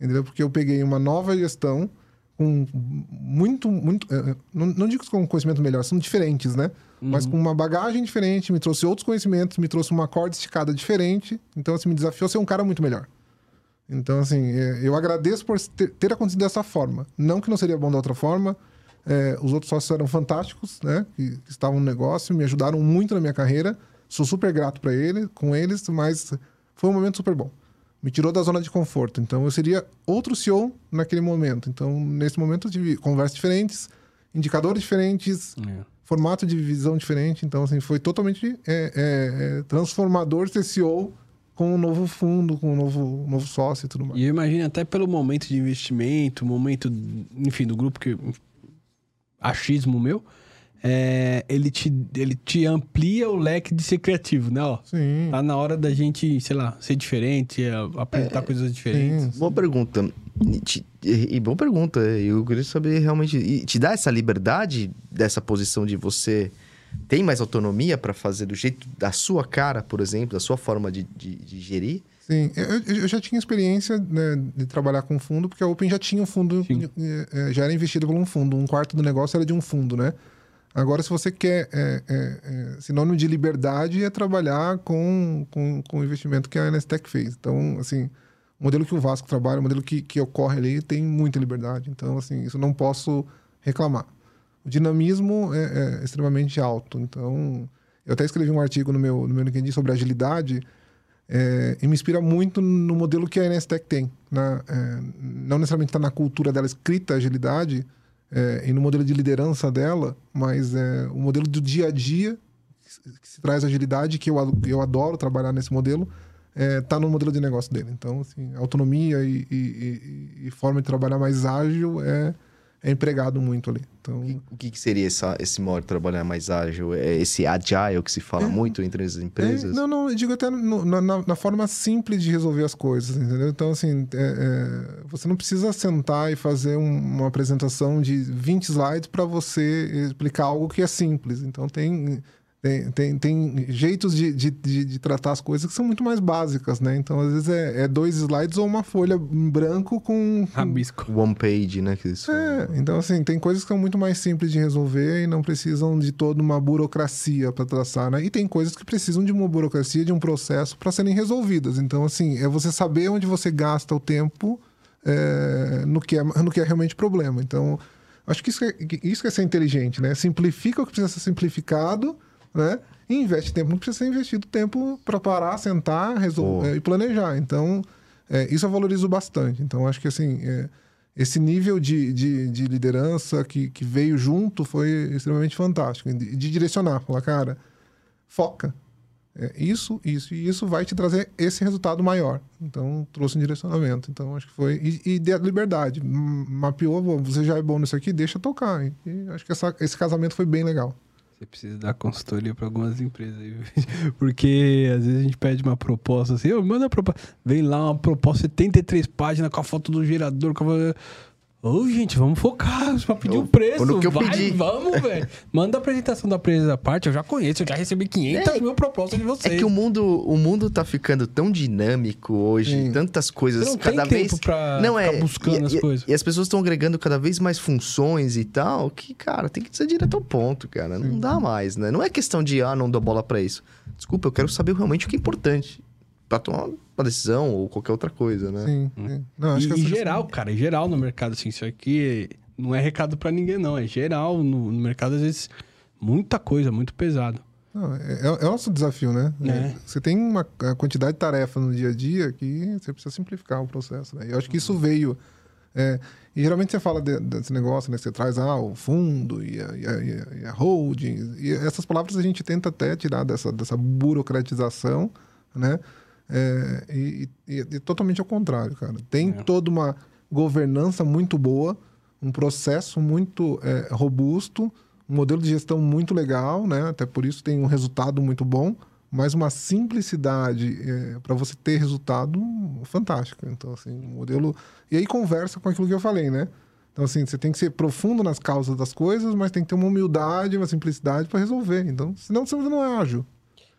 Entendeu? Porque eu peguei uma nova gestão com muito, muito... é, Não, não digo com conhecimento melhor, são diferentes, né? Mas com uma bagagem diferente, me trouxe outros conhecimentos, me trouxe uma corda esticada diferente. Então, assim, me desafiou a ser um cara muito melhor. Então, assim, é, eu agradeço por ter, ter acontecido dessa forma. Não que não seria bom da outra forma. É, os outros sócios eram fantásticos, né? Que, que estavam no negócio, me ajudaram muito na minha carreira. Sou super grato para ele, com eles, mas foi um momento super bom. Me tirou da zona de conforto. Então, eu seria outro CEO naquele momento. Então, nesse momento, eu tive conversas diferentes, indicadores diferentes, É. formato de visão diferente. Então, assim, foi totalmente é, é, é, transformador ser CEO com um novo fundo, com um novo, um novo sócio e tudo mais. E eu imagino até pelo momento de investimento, momento, enfim, do grupo que. Achismo meu. É, ele, te, ele te amplia o leque de ser criativo, né? Ó, Sim. tá na hora da gente, sei lá, ser diferente, é, apresentar coisas diferentes. sim. Boa pergunta. E, te- e- e boa pergunta. Eu queria saber realmente. E te dá essa liberdade dessa posição de você tem mais autonomia para fazer do jeito da sua cara, por exemplo, da sua forma de, de, de gerir? Sim, eu, eu- já tinha experiência né, de trabalhar com fundo, porque a Open já tinha um fundo, Sim. eh, eh, já era investido por um fundo. Um quarto do negócio era de um fundo, né? Agora, se você quer é, é, é, sinônimo de liberdade, é trabalhar com, com, com o investimento que a Nestec fez. Então, assim, o modelo que o Vasco trabalha, o modelo que, que ocorre ali, tem muita liberdade. Então, assim, isso não posso reclamar. O dinamismo é, é extremamente alto. Então, eu até escrevi um artigo no meu, no meu LinkedIn sobre agilidade, é, e me inspira muito no modelo que a NSTEC tem. Na, é, não necessariamente está na cultura dela escrita agilidade é, e no modelo de liderança dela, mas é, o modelo do dia a dia que se- traz agilidade, que eu, eu adoro trabalhar nesse modelo, está no modelo de negócio dele. Então, assim, autonomia e, e- e- e forma de trabalhar mais ágil é, é empregado muito ali. Então, O que, que seria essa, esse modo de trabalhar mais ágil? É esse agile que se fala muito entre as empresas? É, não, não, eu digo até no- na, na- na forma simples de resolver as coisas, entendeu? Então, assim, é, é, você não precisa sentar e fazer um- uma apresentação de 20 slides para você explicar algo que é simples. Então, tem, tem, tem, tem jeitos de, de, de, de tratar as coisas que são muito mais básicas, né? Então, às vezes, é, é dois slides ou uma folha em branco com... Rabisco. One page, né? Que isso... é, então assim, tem coisas que são muito mais simples de resolver e não precisam de toda uma burocracia para traçar, né? E tem coisas que precisam de uma burocracia, de um processo para serem resolvidas. Então, assim, é você saber onde você gasta o tempo é, no, que é, no que é realmente problema. Então, acho que isso, que é, que isso é ser inteligente, né? Simplifica o que precisa ser simplificado, né? E investe tempo. Não precisa ser investido tempo para parar, sentar resol- Pô. é, e planejar. Então, é, isso eu valorizo bastante. Então, acho que assim, é, esse nível de, de, de liderança que, que veio junto foi extremamente fantástico. De, de direcionar, falar, cara, foca. É, isso, isso e isso vai te trazer esse resultado maior. Então, trouxe um direcionamento. Então, acho que foi. E, e deu liberdade. Mapeou, você já é bom nisso aqui, deixa tocar. E, e acho que essa- esse casamento foi bem legal. Você precisa dar consultoria para algumas empresas aí. [LAUGHS] Porque às vezes a gente pede uma proposta assim, eu manda proposta. Vem lá uma proposta 73 páginas com a foto do gerador. Com a... Ô, gente, vamos focar [LAUGHS] pra pedir o preço. no que eu Vai, pedi. vamos, velho. Manda a apresentação da empresa à parte, eu já conheço, eu já recebi 500 É, mil propostas de vocês. É que o mundo, o mundo tá ficando tão dinâmico hoje, Sim. tantas coisas, não tem cada tempo vez. pra não ficar é buscando e, as e- coisas. E as pessoas estão agregando cada vez mais funções e tal, que, cara, tem que ser direto ao ponto, cara. Não dá mais, né? Não é questão de, ah, não dou bola pra isso. Desculpa, eu quero saber realmente o que é importante pra tomar uma decisão ou qualquer outra coisa, né? Sim, sim. Não, acho E, que em geral, cara, em geral no mercado, assim, isso aqui não é recado pra ninguém, não. É geral no, no mercado, às vezes, muita coisa, muito pesado. Não, é, é o nosso desafio, né? É. Você tem uma quantidade de tarefa no dia a dia que você precisa simplificar o processo. Né? Eu acho que isso veio. é, e geralmente você fala de- desse negócio, né? Você traz ah, o fundo e a, e a- e a- e a holding. E essas palavras a gente tenta até tirar dessa, dessa burocratização, né? É, e, e- e totalmente ao contrário, cara. Tem É. toda uma governança muito boa, um processo muito é, robusto, um modelo de gestão muito legal, né? Até por isso tem um resultado muito bom, mas uma simplicidade para você ter resultado fantástica. Então, assim, um modelo. E aí conversa com aquilo que eu falei, né? Então, assim, você tem que ser profundo nas causas das coisas, mas tem que ter uma humildade, uma simplicidade para resolver. Então, senão você não é ágil.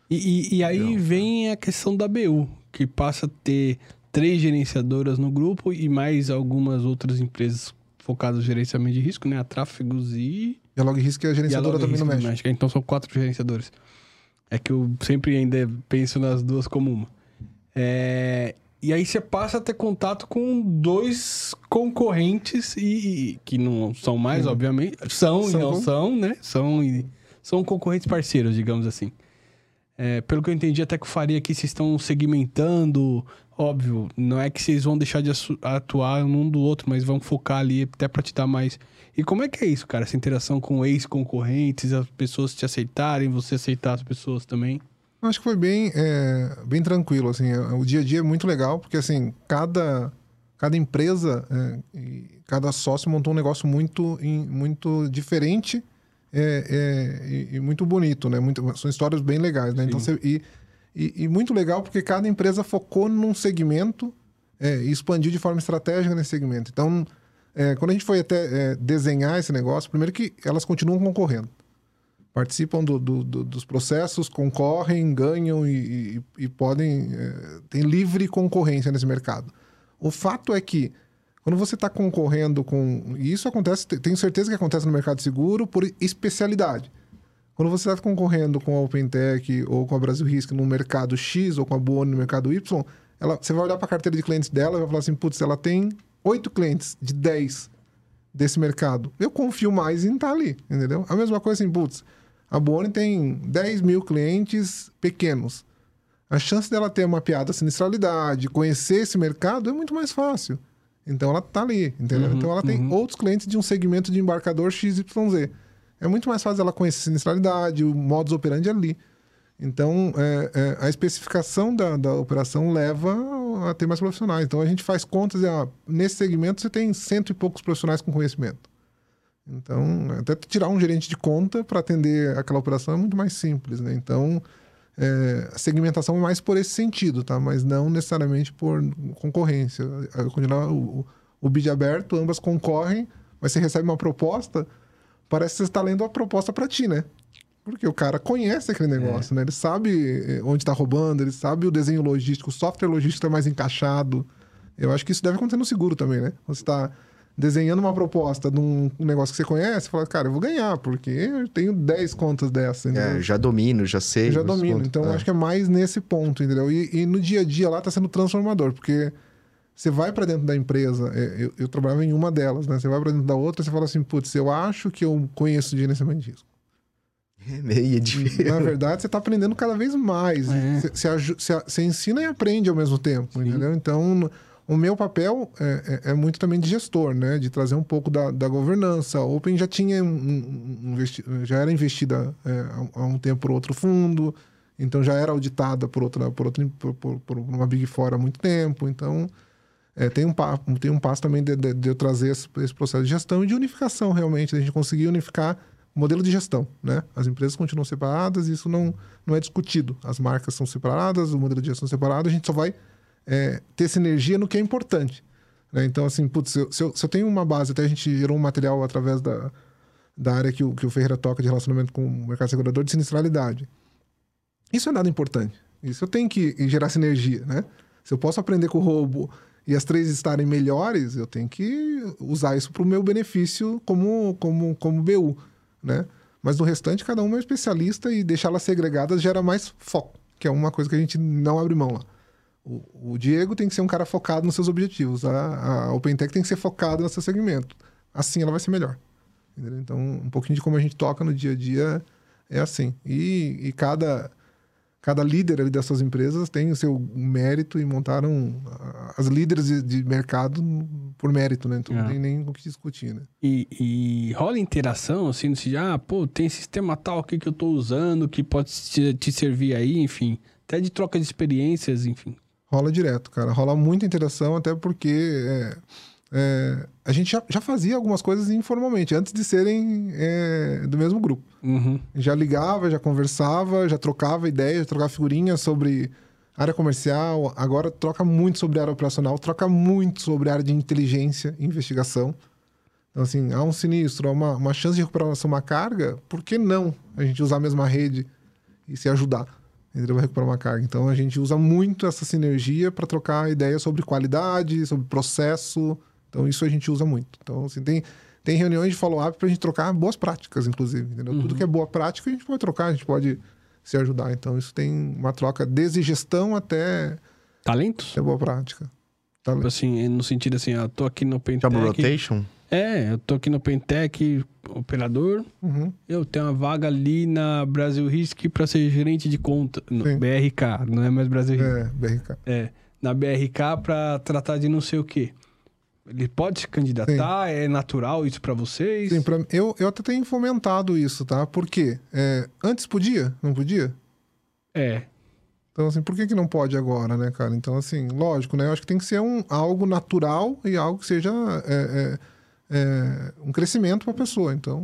E, e- e aí vem a questão da BU, que passa a ter três gerenciadoras no grupo e mais algumas outras empresas focadas no gerenciamento de risco, né? A Tráfegos e... E a Log Risk é a e a gerenciadora Log também no México. México. Então são quatro gerenciadores. É que eu sempre ainda penso nas duas como uma. É, E aí você passa a ter contato com dois concorrentes e, e- que não são mais, obviamente. São, e São não com- são, né? São, e- são concorrentes parceiros, digamos assim. É, pelo que eu entendi, até que o Faria aqui, vocês estão segmentando. Óbvio, não é que vocês vão deixar de atuar um do outro, mas vão focar ali até pra te dar mais. E como é que é isso, cara? Essa interação com ex-concorrentes, as pessoas te aceitarem, você aceitar as pessoas também? Acho que foi bem, é, bem tranquilo, assim, é, o dia a dia é muito legal, porque, assim, cada, cada empresa é, cada sócio montou um negócio muito, muito diferente é, é, e, e muito bonito, né? Muito, são histórias bem legais, né? Então, você, e, e, e muito legal porque cada empresa focou num segmento é, e expandiu de forma estratégica nesse segmento. Então, é, quando a gente foi até é, desenhar esse negócio, primeiro que elas continuam concorrendo participam do- do- do- dos processos, concorrem, ganham e, e- e podem. É, tem livre concorrência nesse mercado. O fato é que, quando você está concorrendo com. E isso acontece, te- tenho certeza que acontece no mercado seguro por especialidade. Quando você está concorrendo com a OpenTech ou com a Brasil Risk no mercado X ou com a Boni no mercado Y, ela, você vai olhar para a carteira de clientes dela e vai falar assim: putz, ela tem oito clientes de 10 desse mercado. Eu confio mais em estar ali, entendeu? A mesma coisa assim, putz, a Boni tem 10 mil clientes pequenos. A chance dela ter mapeado a sinistralidade, conhecer esse mercado é muito mais fácil. Então ela tá ali, entendeu? Uhum, então ela tem uhum. outros clientes de um segmento de embarcador XYZ. É muito mais fácil ela conhecer a sinistralidade, o modus operandi ali. Então, é, é, a especificação da, da operação leva a ter mais profissionais. Então, a gente faz contas e, ah, nesse segmento você tem cento e poucos profissionais com conhecimento. Então, até tirar um gerente de conta para atender aquela operação é muito mais simples, né? Então, é, segmentação é mais por esse sentido, tá? Mas não necessariamente por concorrência. Continuar o, o, bid aberto, ambas concorrem, mas você recebe uma proposta, parece que você está lendo a proposta para ti, né? Porque o cara conhece aquele negócio, né? Ele sabe eh, onde está roubando, ele sabe o desenho logístico, o software logístico está mais encaixado. Eu acho que isso deve acontecer no seguro também, né? Você está desenhando uma proposta de um negócio que você conhece, você fala, cara, eu vou ganhar, porque eu tenho 10 contas dessas, entendeu? É, já domino, já sei. Eu já domino. pontos. Então, É. acho que é mais nesse ponto, entendeu? E, e no dia a dia lá tá sendo transformador, porque você vai para dentro da empresa, é, eu, eu trabalhava em uma delas, né? Você vai para dentro da outra, você fala assim, putz, eu acho que eu conheço gerenciamento de risco. [LAUGHS] É meio difícil. Na verdade, você tá aprendendo cada vez mais. É. Você, ensina e aprende ao mesmo tempo, Sim. entendeu? Então, o meu papel é, é- é muito também de gestor, né? De trazer um pouco da, da governança. A Open já tinha um, um- um já era investida é, há- um tempo por outro fundo, então já era auditada por outra, por outra, por, por- por uma Big Four há muito tempo. Então, é, tem, um tem um passo também de, de- de eu trazer esse, esse processo de gestão e de unificação, realmente, de a gente conseguir unificar o modelo de gestão, né? As empresas continuam separadas isso não, não é discutido. As marcas são separadas, o modelo de gestão é separado, a gente só vai é, ter sinergia no que é importante. né? Então, assim, putz, se eu, se, eu, se eu tenho uma base, até a gente gerou um material através da, da área que o, que o Ferreira toca de relacionamento com o mercado segurador de sinistralidade. Isso é nada importante. Isso eu tenho que gerar sinergia, né? Se eu posso aprender com o roubo e as três estarem melhores, eu tenho que usar isso para o meu benefício como, como, como BU, né? Mas no restante, cada uma é um especialista e deixá-las segregadas gera mais foco, que é uma coisa que a gente não abre mão lá. O, o Diego tem que ser um cara focado nos seus objetivos, a, a OpenTech tem que ser focada no seu segmento. Assim ela vai ser melhor. entendeu? Então, um pouquinho de como a gente toca no dia a dia é assim. E, e cada, cada líder ali dessas empresas tem o seu mérito e montaram as líderes de, de mercado por mérito, né? Então É. não tem nem o que discutir, né? E, e rola interação, assim, no sentido, ah, pô, tem sistema tal aqui que eu tô usando que pode te, te servir aí, enfim. Até de troca de experiências, enfim. Rola direto, cara. Rola muita interação, até porque é, é, a gente já, já fazia algumas coisas informalmente, antes de serem é, do mesmo grupo. Uhum. Já ligava, já conversava, já trocava ideias, já trocava figurinhas sobre área comercial. Agora troca muito sobre área operacional, troca muito sobre área de inteligência e investigação. Então, assim, há um sinistro, há uma, uma chance de recuperação, uma carga, por que não a gente usar a mesma rede e se ajudar? Entendeu? Recuperar uma carga. Então, a gente usa muito essa sinergia para trocar ideias sobre qualidade, sobre processo. Então, isso a gente usa muito. Então, assim, tem, tem reuniões de follow-up para a gente trocar boas práticas, inclusive. Entendeu? Uhum. Tudo que é boa prática, a gente pode trocar, a gente pode se ajudar. Então, isso tem uma troca desde gestão até, Talentos? até boa prática. Tipo assim, no sentido assim, ah, tô aqui no Job Pentec. rotation? É, eu tô aqui no Pentec, operador. Uhum. Eu tenho uma vaga ali na Brasil Risk pra ser gerente de conta. No Sim. BRK, não é mais Brasil Risk. É, BRK. É. Na BRK pra tratar de não sei o quê. Ele pode se candidatar? É natural isso pra vocês? Sim, pra, eu, eu até tenho fomentado isso, tá? Por quê? É, antes podia? Não podia? É. Então, assim, por que, que não pode agora, né, cara? Então, assim, lógico, né? Eu acho que tem que ser um, algo natural e algo que seja é, é, é, um crescimento para a pessoa. Então,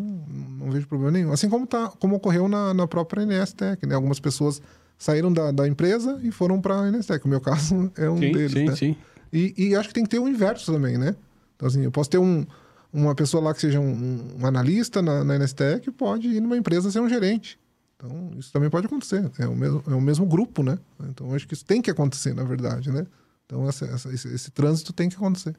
não vejo problema nenhum. Assim como, tá, como ocorreu na, na própria NSTEC, né? Algumas pessoas saíram da, da empresa e foram para a NSTEC. O meu caso [LAUGHS] é um sim, deles, sim, né? sim. E, e acho que tem que ter o inverso também, né? Então, assim, eu posso ter um, uma pessoa lá que seja um, um analista na, na que pode ir numa empresa ser um gerente. Então, isso também pode acontecer. É o mesmo, é o mesmo grupo, né? Então, acho que isso tem que acontecer, na verdade, né? Então, essa, essa- esse, esse trânsito tem que acontecer.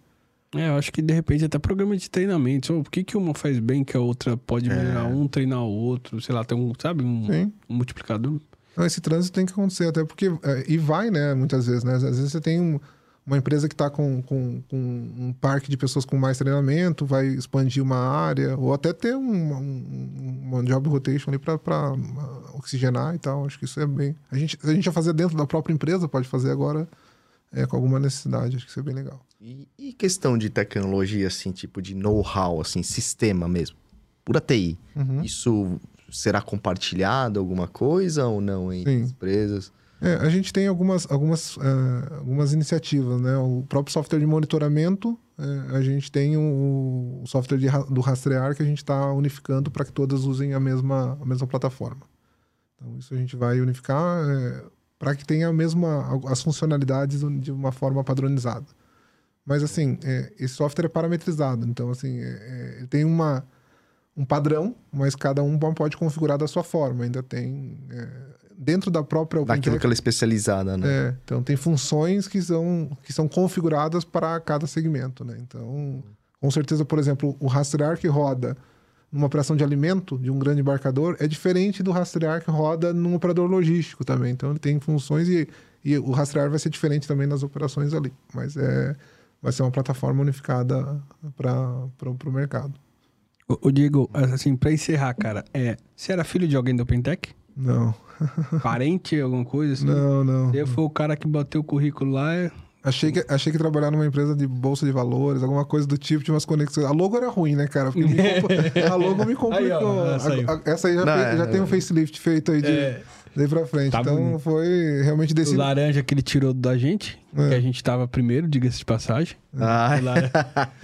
É, eu acho que de repente até programa de treinamento. Ou, por que, que uma faz bem que a outra pode melhorar um, treinar o outro? Sei lá, tem um, sabe, um, um multiplicador. Então, esse trânsito tem que acontecer, até porque. é, e vai, né? Muitas vezes, né? Às vezes você tem um- uma empresa que está com, com, com um parque de pessoas com mais treinamento, vai expandir uma área, ou até ter um, um, uma job rotation ali para oxigenar e tal. Acho que isso é bem. A gente, a gente já fazia dentro da própria empresa, pode fazer agora é, com alguma necessidade. Acho que isso é bem legal. E, e questão de tecnologia, assim, tipo de know-how, assim, sistema mesmo, pura TI. Uhum. Isso será compartilhado alguma coisa ou não entre Sim. empresas? É, a gente tem algumas, algumas, eh, algumas iniciativas, né? O próprio software de monitoramento, eh, a gente tem o, o software de do rastrear que a gente está unificando para que todas usem a mesma, a mesma plataforma. Então, isso a gente vai unificar para que tenha a mesma, as funcionalidades de uma forma padronizada. Mas, assim, eh, esse software é parametrizado. Então, assim, eh, eh, tem uma, um padrão, mas cada um pode configurar da sua forma. Ainda tem... eh, dentro da própria OpenText, que ela é especializada, né? é, então tem funções que são, que são configuradas para cada segmento, né? Então, com certeza, por exemplo, o rastrear que roda numa operação de alimento de um grande embarcador é diferente do rastrear que roda num operador logístico também. Então, ele tem funções e, e o rastrear vai ser diferente também nas operações ali. Mas é, vai ser uma plataforma unificada para o mercado. Ô, ô, Diego, assim, pra encerrar, cara, é, você era filho de alguém do Pentec? Não, Parente, alguma coisa assim? não, não. Você foi o cara que bateu o currículo lá. é- Achei que, achei que trabalhar numa empresa de bolsa de valores, alguma coisa do tipo, tinha umas conexões. A logo era ruim, né, cara? Porque me [LAUGHS] compl- a logo me complicou. Aí, ó, essa aí. A- a- essa aí já, Não, fez- já é- tem um facelift feito aí de, É. daí pra frente. Tá então bonito. foi realmente O desse. laranja que ele tirou da gente, É. que a gente tava primeiro, diga-se de passagem. Ah,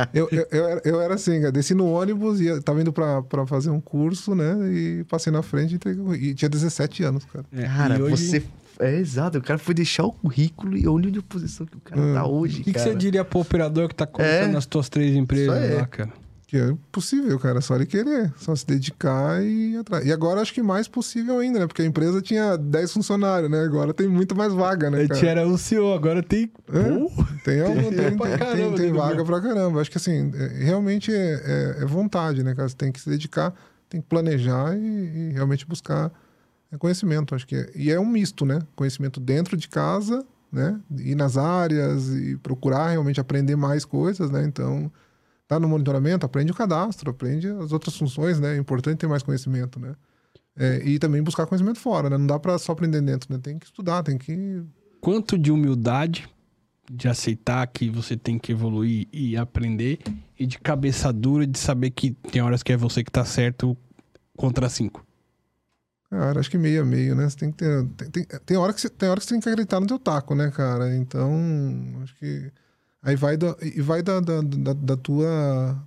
O [LAUGHS] Eu, eu, eu, era, eu era assim, cara, desci no ônibus, ia, tava indo pra, pra fazer um curso, né? E passei na frente e entreguei. o- E tinha 17 anos, cara. É, cara, e hoje- você. É exato, o cara foi deixar o currículo e olha onde a posição que o cara Hum. tá hoje. O que, você diria pro operador que tá começando É. nas tuas três empresas Isso aí. lá, cara? Que é possível, cara. Só ele querer. Só se dedicar e ir atrás. E agora acho que mais possível ainda, né? Porque a empresa tinha 10 funcionários, né? Agora tem muito mais vaga, né? A Cara? gente era o CEO, agora tem. É? [LAUGHS] Tem, algum, tem, Tem pra tem- caramba tem- tem do vaga pra caramba. Acho que assim, é- realmente é, é- é vontade, né, cara? Você tem que se dedicar, tem que planejar e, e realmente buscar é, conhecimento. Acho que é, e é um misto, né? Conhecimento dentro de casa, né? Ir nas áreas e procurar realmente aprender mais coisas, né? Então, tá no monitoramento, aprende o cadastro, aprende as outras funções, né? É importante ter mais conhecimento, né? É, e também buscar conhecimento fora, né? Não dá pra só aprender dentro, né? Tem que estudar, tem que quanto de humildade de aceitar que você tem que evoluir e aprender, e de cabeça dura de saber que tem horas que é você que tá certo contra cinco. Cara, acho que meio a meio, né? Você tem que ter. Tem, tem, tem, hora que você, tem hora que você tem que acreditar no teu taco, né, cara? Então, acho que. Aí vai da, e vai da, da, da, da tua.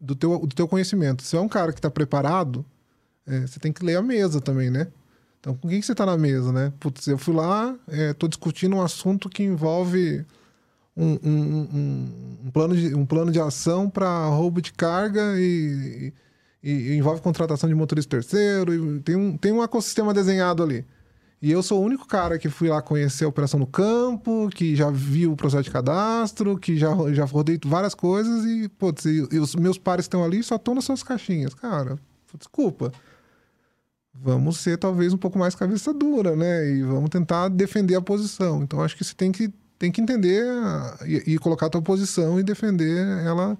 Do teu, do teu conhecimento. Se é um cara que tá preparado, é, você tem que ler a mesa também, né? Então, com quem que você tá na mesa, né? Putz, eu fui lá, é, tô discutindo um assunto que envolve um, um, um, um plano, de, um plano de ação para roubo de carga e, e, envolve contratação de motorista terceiro. Tem, um, tem um ecossistema desenhado ali. E eu sou o único cara que fui lá conhecer a operação no campo, que já viu o processo de cadastro, que já, já rodei várias coisas e, putz, e, e os meus pares estão ali só estão nas suas caixinhas. Cara, desculpa vamos ser talvez um pouco mais cabeça dura, né? E vamos tentar defender a posição. Então acho que você tem que, tem que entender e, e colocar a tua posição e defender ela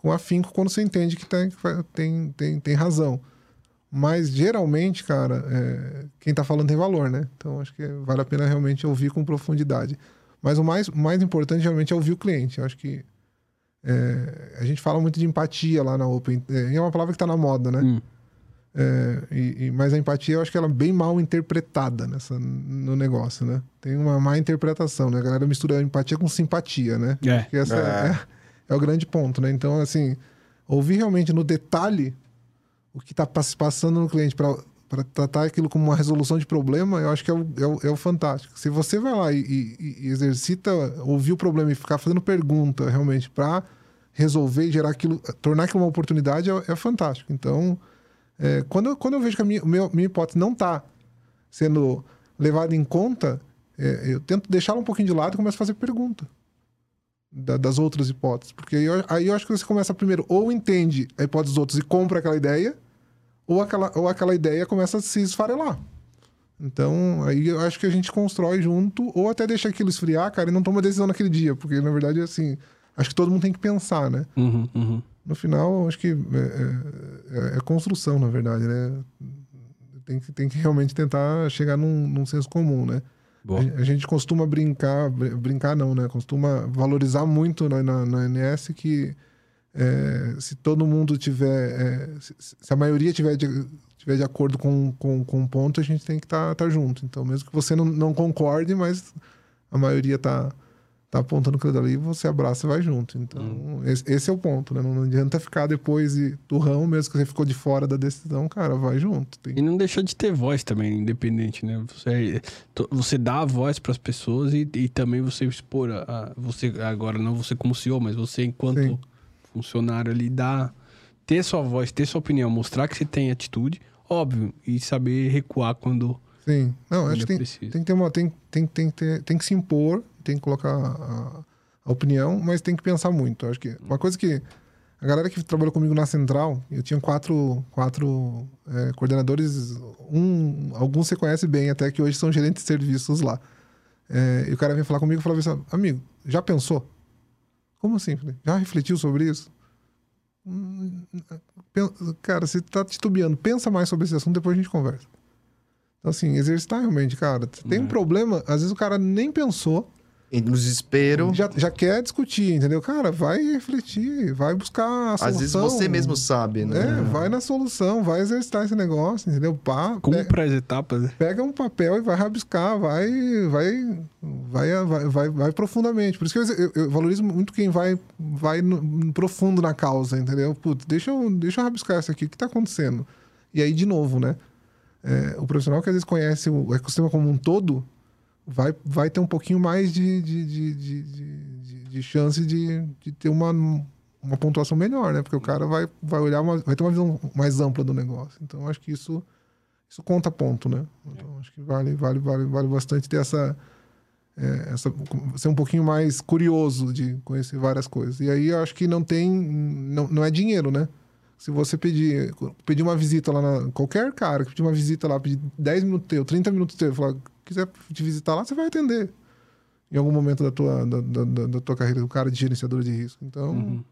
com afinco quando você entende que tem, tem, tem, tem razão. Mas geralmente, cara, é, quem tá falando tem valor, né? Então acho que vale a pena realmente ouvir com profundidade. Mas o mais, mais importante realmente é ouvir o cliente. Eu acho que é, a gente fala muito de empatia lá na Open. É, é uma palavra que está na moda, né? Hum. É, e, e, mas a empatia eu acho que ela é bem mal interpretada nessa, no negócio, né? Tem uma má interpretação, né? A galera mistura empatia com simpatia, né? É. Acho que essa é. É, o grande ponto, né? Então, assim, ouvir realmente no detalhe o que está passando no cliente para tratar aquilo como uma resolução de problema, eu acho que é o, é o, é o fantástico. Se você vai lá e, e, e, exercita ouvir o problema e ficar fazendo pergunta realmente para resolver e gerar aquilo, tornar aquilo uma oportunidade, é, é fantástico. Então é, quando, quando eu vejo que a minha, minha hipótese não está sendo levada em conta, é, eu tento deixá-la um pouquinho de lado e começo a fazer pergunta da, das outras hipóteses. Porque aí eu, aí eu acho que você começa primeiro, ou entende a hipótese dos outros e compra aquela ideia, ou aquela, ou aquela ideia começa a se esfarelar. Então, aí eu acho que a gente constrói junto, ou até deixa aquilo esfriar, cara, e não toma decisão naquele dia. Porque, na verdade, assim, acho que todo mundo tem que pensar, né? Uhum, uhum no final, acho que é, é, é, é, construção, na verdade, né? Tem que, tem que realmente tentar chegar num, num senso comum, né? A, a, gente costuma brincar, brincar não, né? Costuma valorizar muito na, na, na NS que é, se todo mundo tiver, é, se, se, a maioria tiver de, tiver de acordo com, com, com um ponto, a gente tem que estar tá, tá junto. Então, mesmo que você não, não concorde, mas a maioria está tá apontando aquilo dali, você abraça e vai junto. Então, hum. esse, esse, é o ponto, né? Não adianta ficar depois e, ramo, mesmo que você ficou de fora da decisão, cara, vai junto. Tem... E não deixou de ter voz também, independente, né? Você, você dá a voz para as pessoas e, e, também você expor a, a, você agora não você como CEO, mas você enquanto Sim. funcionário ali dá ter sua voz, ter sua opinião, mostrar que você tem atitude, óbvio, e saber recuar quando Sim. Não, acho que tem, tem que ter uma tem, tem, tem, tem, tem que se impor tem que colocar a, a opinião, mas tem que pensar muito. acho que uma coisa que a galera que trabalhou comigo na central, eu tinha quatro, quatro é, coordenadores, um, alguns você conhece bem, até que hoje são gerentes de serviços lá. É, e o cara vinha falar comigo e falava assim: amigo, já pensou? Como assim? Já refletiu sobre isso? Hum, cara, você tá titubeando, pensa mais sobre esse assunto, depois a gente conversa. Então, assim, exercitar realmente, cara. Tem um é. problema, às vezes o cara nem pensou, no desespero. Já, já quer discutir, entendeu? Cara, vai refletir, vai buscar a solução. Às vezes você mesmo sabe, né? É, vai na solução, vai exercitar esse negócio, entendeu? Pá, Cumpra as etapas. Né? Pega um papel e vai rabiscar, vai, vai, vai, vai, vai, vai profundamente. Por isso que eu, eu, eu, valorizo muito quem vai, vai no, no profundo na causa, entendeu? Putz, deixa eu, deixa eu rabiscar isso aqui, o que está acontecendo? E aí, de novo, né? É, o profissional que às vezes conhece o ecossistema como um todo, vai, vai ter um pouquinho mais de, de, de, de, de chance de, de ter uma, uma pontuação melhor, né? Porque o cara vai, vai olhar, uma, vai ter uma visão mais ampla do negócio. Então, acho que isso, isso conta ponto, né? Então, acho que vale, vale, vale, vale bastante ter essa, é, essa, ser um pouquinho mais curioso de conhecer várias coisas. E aí, eu acho que não tem, não, não é dinheiro, né? Se você pedir, pedir uma visita lá na. Qualquer cara que pedir uma visita lá, pedir 10 minutos teu, 30 minutos teu, falar, quiser te visitar lá, você vai atender. Em algum momento da tua, da, da, da tua carreira, o cara de gerenciador de risco. Então, uhum.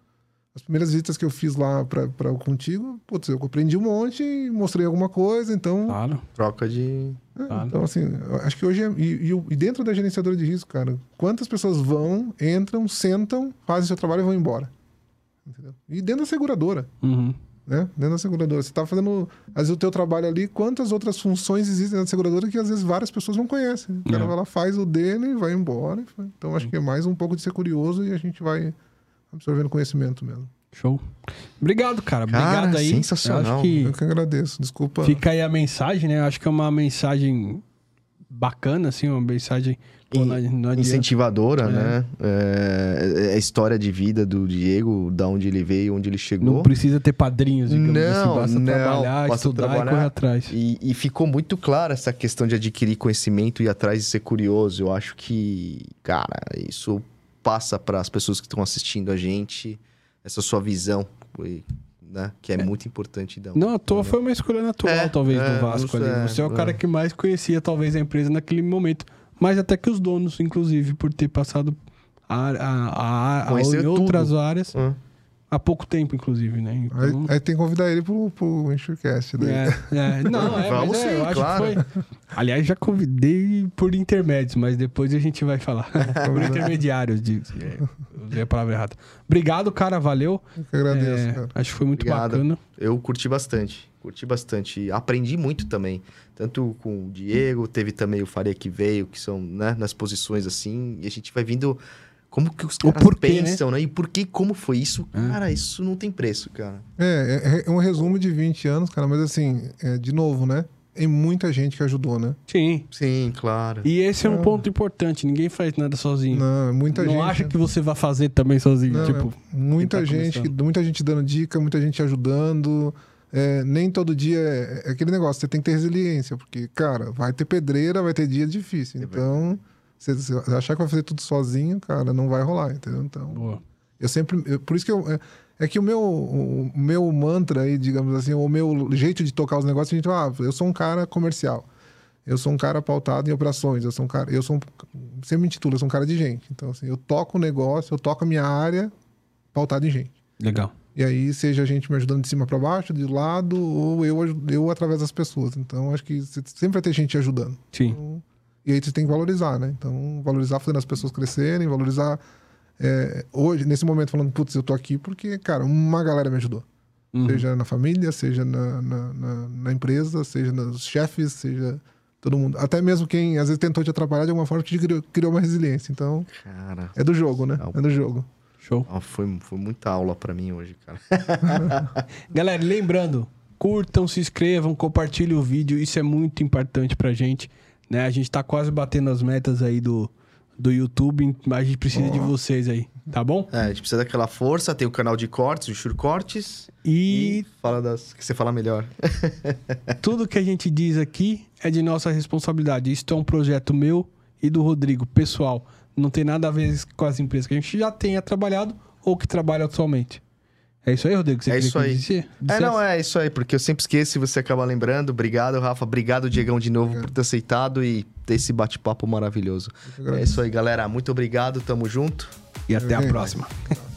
as primeiras visitas que eu fiz lá para o contigo, putz, eu aprendi um monte, mostrei alguma coisa, então. Claro. Troca de. É, claro. Então, assim, acho que hoje. É, e, e, e, dentro da gerenciadora de risco, cara, quantas pessoas vão, entram, sentam, fazem seu trabalho e vão embora? Entendeu? E dentro da seguradora. Uhum. Né? Dentro da seguradora. Você tá fazendo, às vezes, o teu trabalho ali, quantas outras funções existem na seguradora que às vezes várias pessoas não conhecem. O cara É. vai lá, faz o dele, vai embora. e vai. Então, acho que é mais um pouco de ser curioso e a gente vai absorvendo conhecimento mesmo. Show. Obrigado, cara. Cara, Obrigado aí. sensacional. Eu acho que Eu que agradeço. Desculpa. fica aí a mensagem, né? Eu acho que é uma mensagem bacana, assim, uma mensagem. Pô, E- não, não. Incentivadora, É. né? É, é a história de vida do Diego, da onde ele veio, onde ele chegou. Não precisa ter padrinhos, digamos Não, assim. Basta não, trabalhar, estudar e trabalhar. correr atrás. E, e ficou muito clara essa questão de adquirir conhecimento e ir atrás de ser curioso. Eu acho que, cara, isso passa para as pessoas que estão assistindo a gente, essa sua visão, e, né? Que é, muito importante. Não, à toa foi uma escolha natural, É, talvez, é, do Vasco ali. é, Você é o é. cara que mais conhecia, talvez, a empresa naquele momento. Mais até que os donos, inclusive, por ter passado a, a, a, a, em tudo. outras áreas Hã? há pouco tempo, inclusive, né? Aí, Então, aí tem que convidar ele pro, pro Enxurcast. daí. é, é. Não, é, Vamos mas é, sim, eu acho claro. que foi... Aliás, já convidei por intermédios, mas depois a gente vai falar. [LAUGHS] por intermediários, de, é, usei a palavra errada. Obrigado, cara, valeu. Eu que agradeço, É, cara. acho que foi muito Obrigado. bacana. Eu curti bastante. Curti bastante. Aprendi muito também. Tanto com o Diego, teve também o Faria que veio, que são né, nas posições assim. E a gente vai vindo. Como que os O caras porquê, pensam, né? E por que, como foi isso? É. Cara, isso não tem preço, cara. É, é, é um resumo de 20 anos, cara, mas assim, é, de novo, né? Tem muita gente que ajudou, né? Sim. Sim, claro. E esse é um Ah. ponto importante. Ninguém faz nada sozinho. Não, é muita não gente. acha que você vai fazer também sozinho. Não, tipo, é muita tá gente, começando. muita gente dando dica, muita gente ajudando. É, nem todo dia é, é aquele negócio, você tem que ter resiliência, porque, cara, vai ter pedreira, vai ter dia difícil. É então, você, você achar que vai fazer tudo sozinho, cara, não vai rolar, entendeu? Então, boa. eu sempre. eu- por isso que eu. É, é que o meu, o meu mantra aí, digamos assim, o meu jeito de tocar os negócios, a gente ah, eu sou um cara comercial. Eu sou um cara pautado em operações. Eu sou um cara. Eu sou um, sempre me intitulo, eu sou um cara de gente. Então, assim, eu toco o negócio, eu toco a minha área pautado em gente. Legal. E aí, seja a gente me ajudando de cima para baixo, de lado, ou eu, eu através das pessoas. Então, acho que sempre vai ter gente te ajudando. Sim. Então, e aí você tem que valorizar, né? Então, valorizar fazendo as pessoas crescerem, valorizar. é, hoje, nesse momento, falando, putz, eu tô aqui porque, cara, uma galera me ajudou. Uhum. Seja na família, seja na, na, na- na empresa, seja nos chefes, seja todo mundo. Até mesmo quem às vezes tentou te atrapalhar de alguma forma, te criou, criou uma resiliência. Então, Cara, é do jogo, né? Não. É do jogo. Show. ó, foi, foi muita aula pra mim hoje, cara. [LAUGHS] Galera, lembrando, curtam, se inscrevam, compartilhem o vídeo. Isso é muito importante pra gente. Né? A gente tá quase batendo as metas aí do, do YouTube, mas a gente precisa de vocês aí, tá bom? É, a gente precisa daquela força. Tem o canal de cortes, o Shure Cortes. E E fala das que você fala melhor. [LAUGHS] tudo que a gente diz aqui é de nossa responsabilidade. Isso é um projeto meu e do Rodrigo, pessoal. Não tem nada a ver com as empresas que a gente já tenha trabalhado ou que trabalha atualmente. É isso aí, Rodrigo? Você É isso aí. dissesse? É, não, é isso aí, porque eu sempre esqueço e você acaba lembrando. Obrigado, Rafa. Obrigado, Diegão, de novo, por ter aceitado e ter esse bate-papo maravilhoso. É isso aí, galera. Muito obrigado, tamo junto. E até a próxima. [LAUGHS]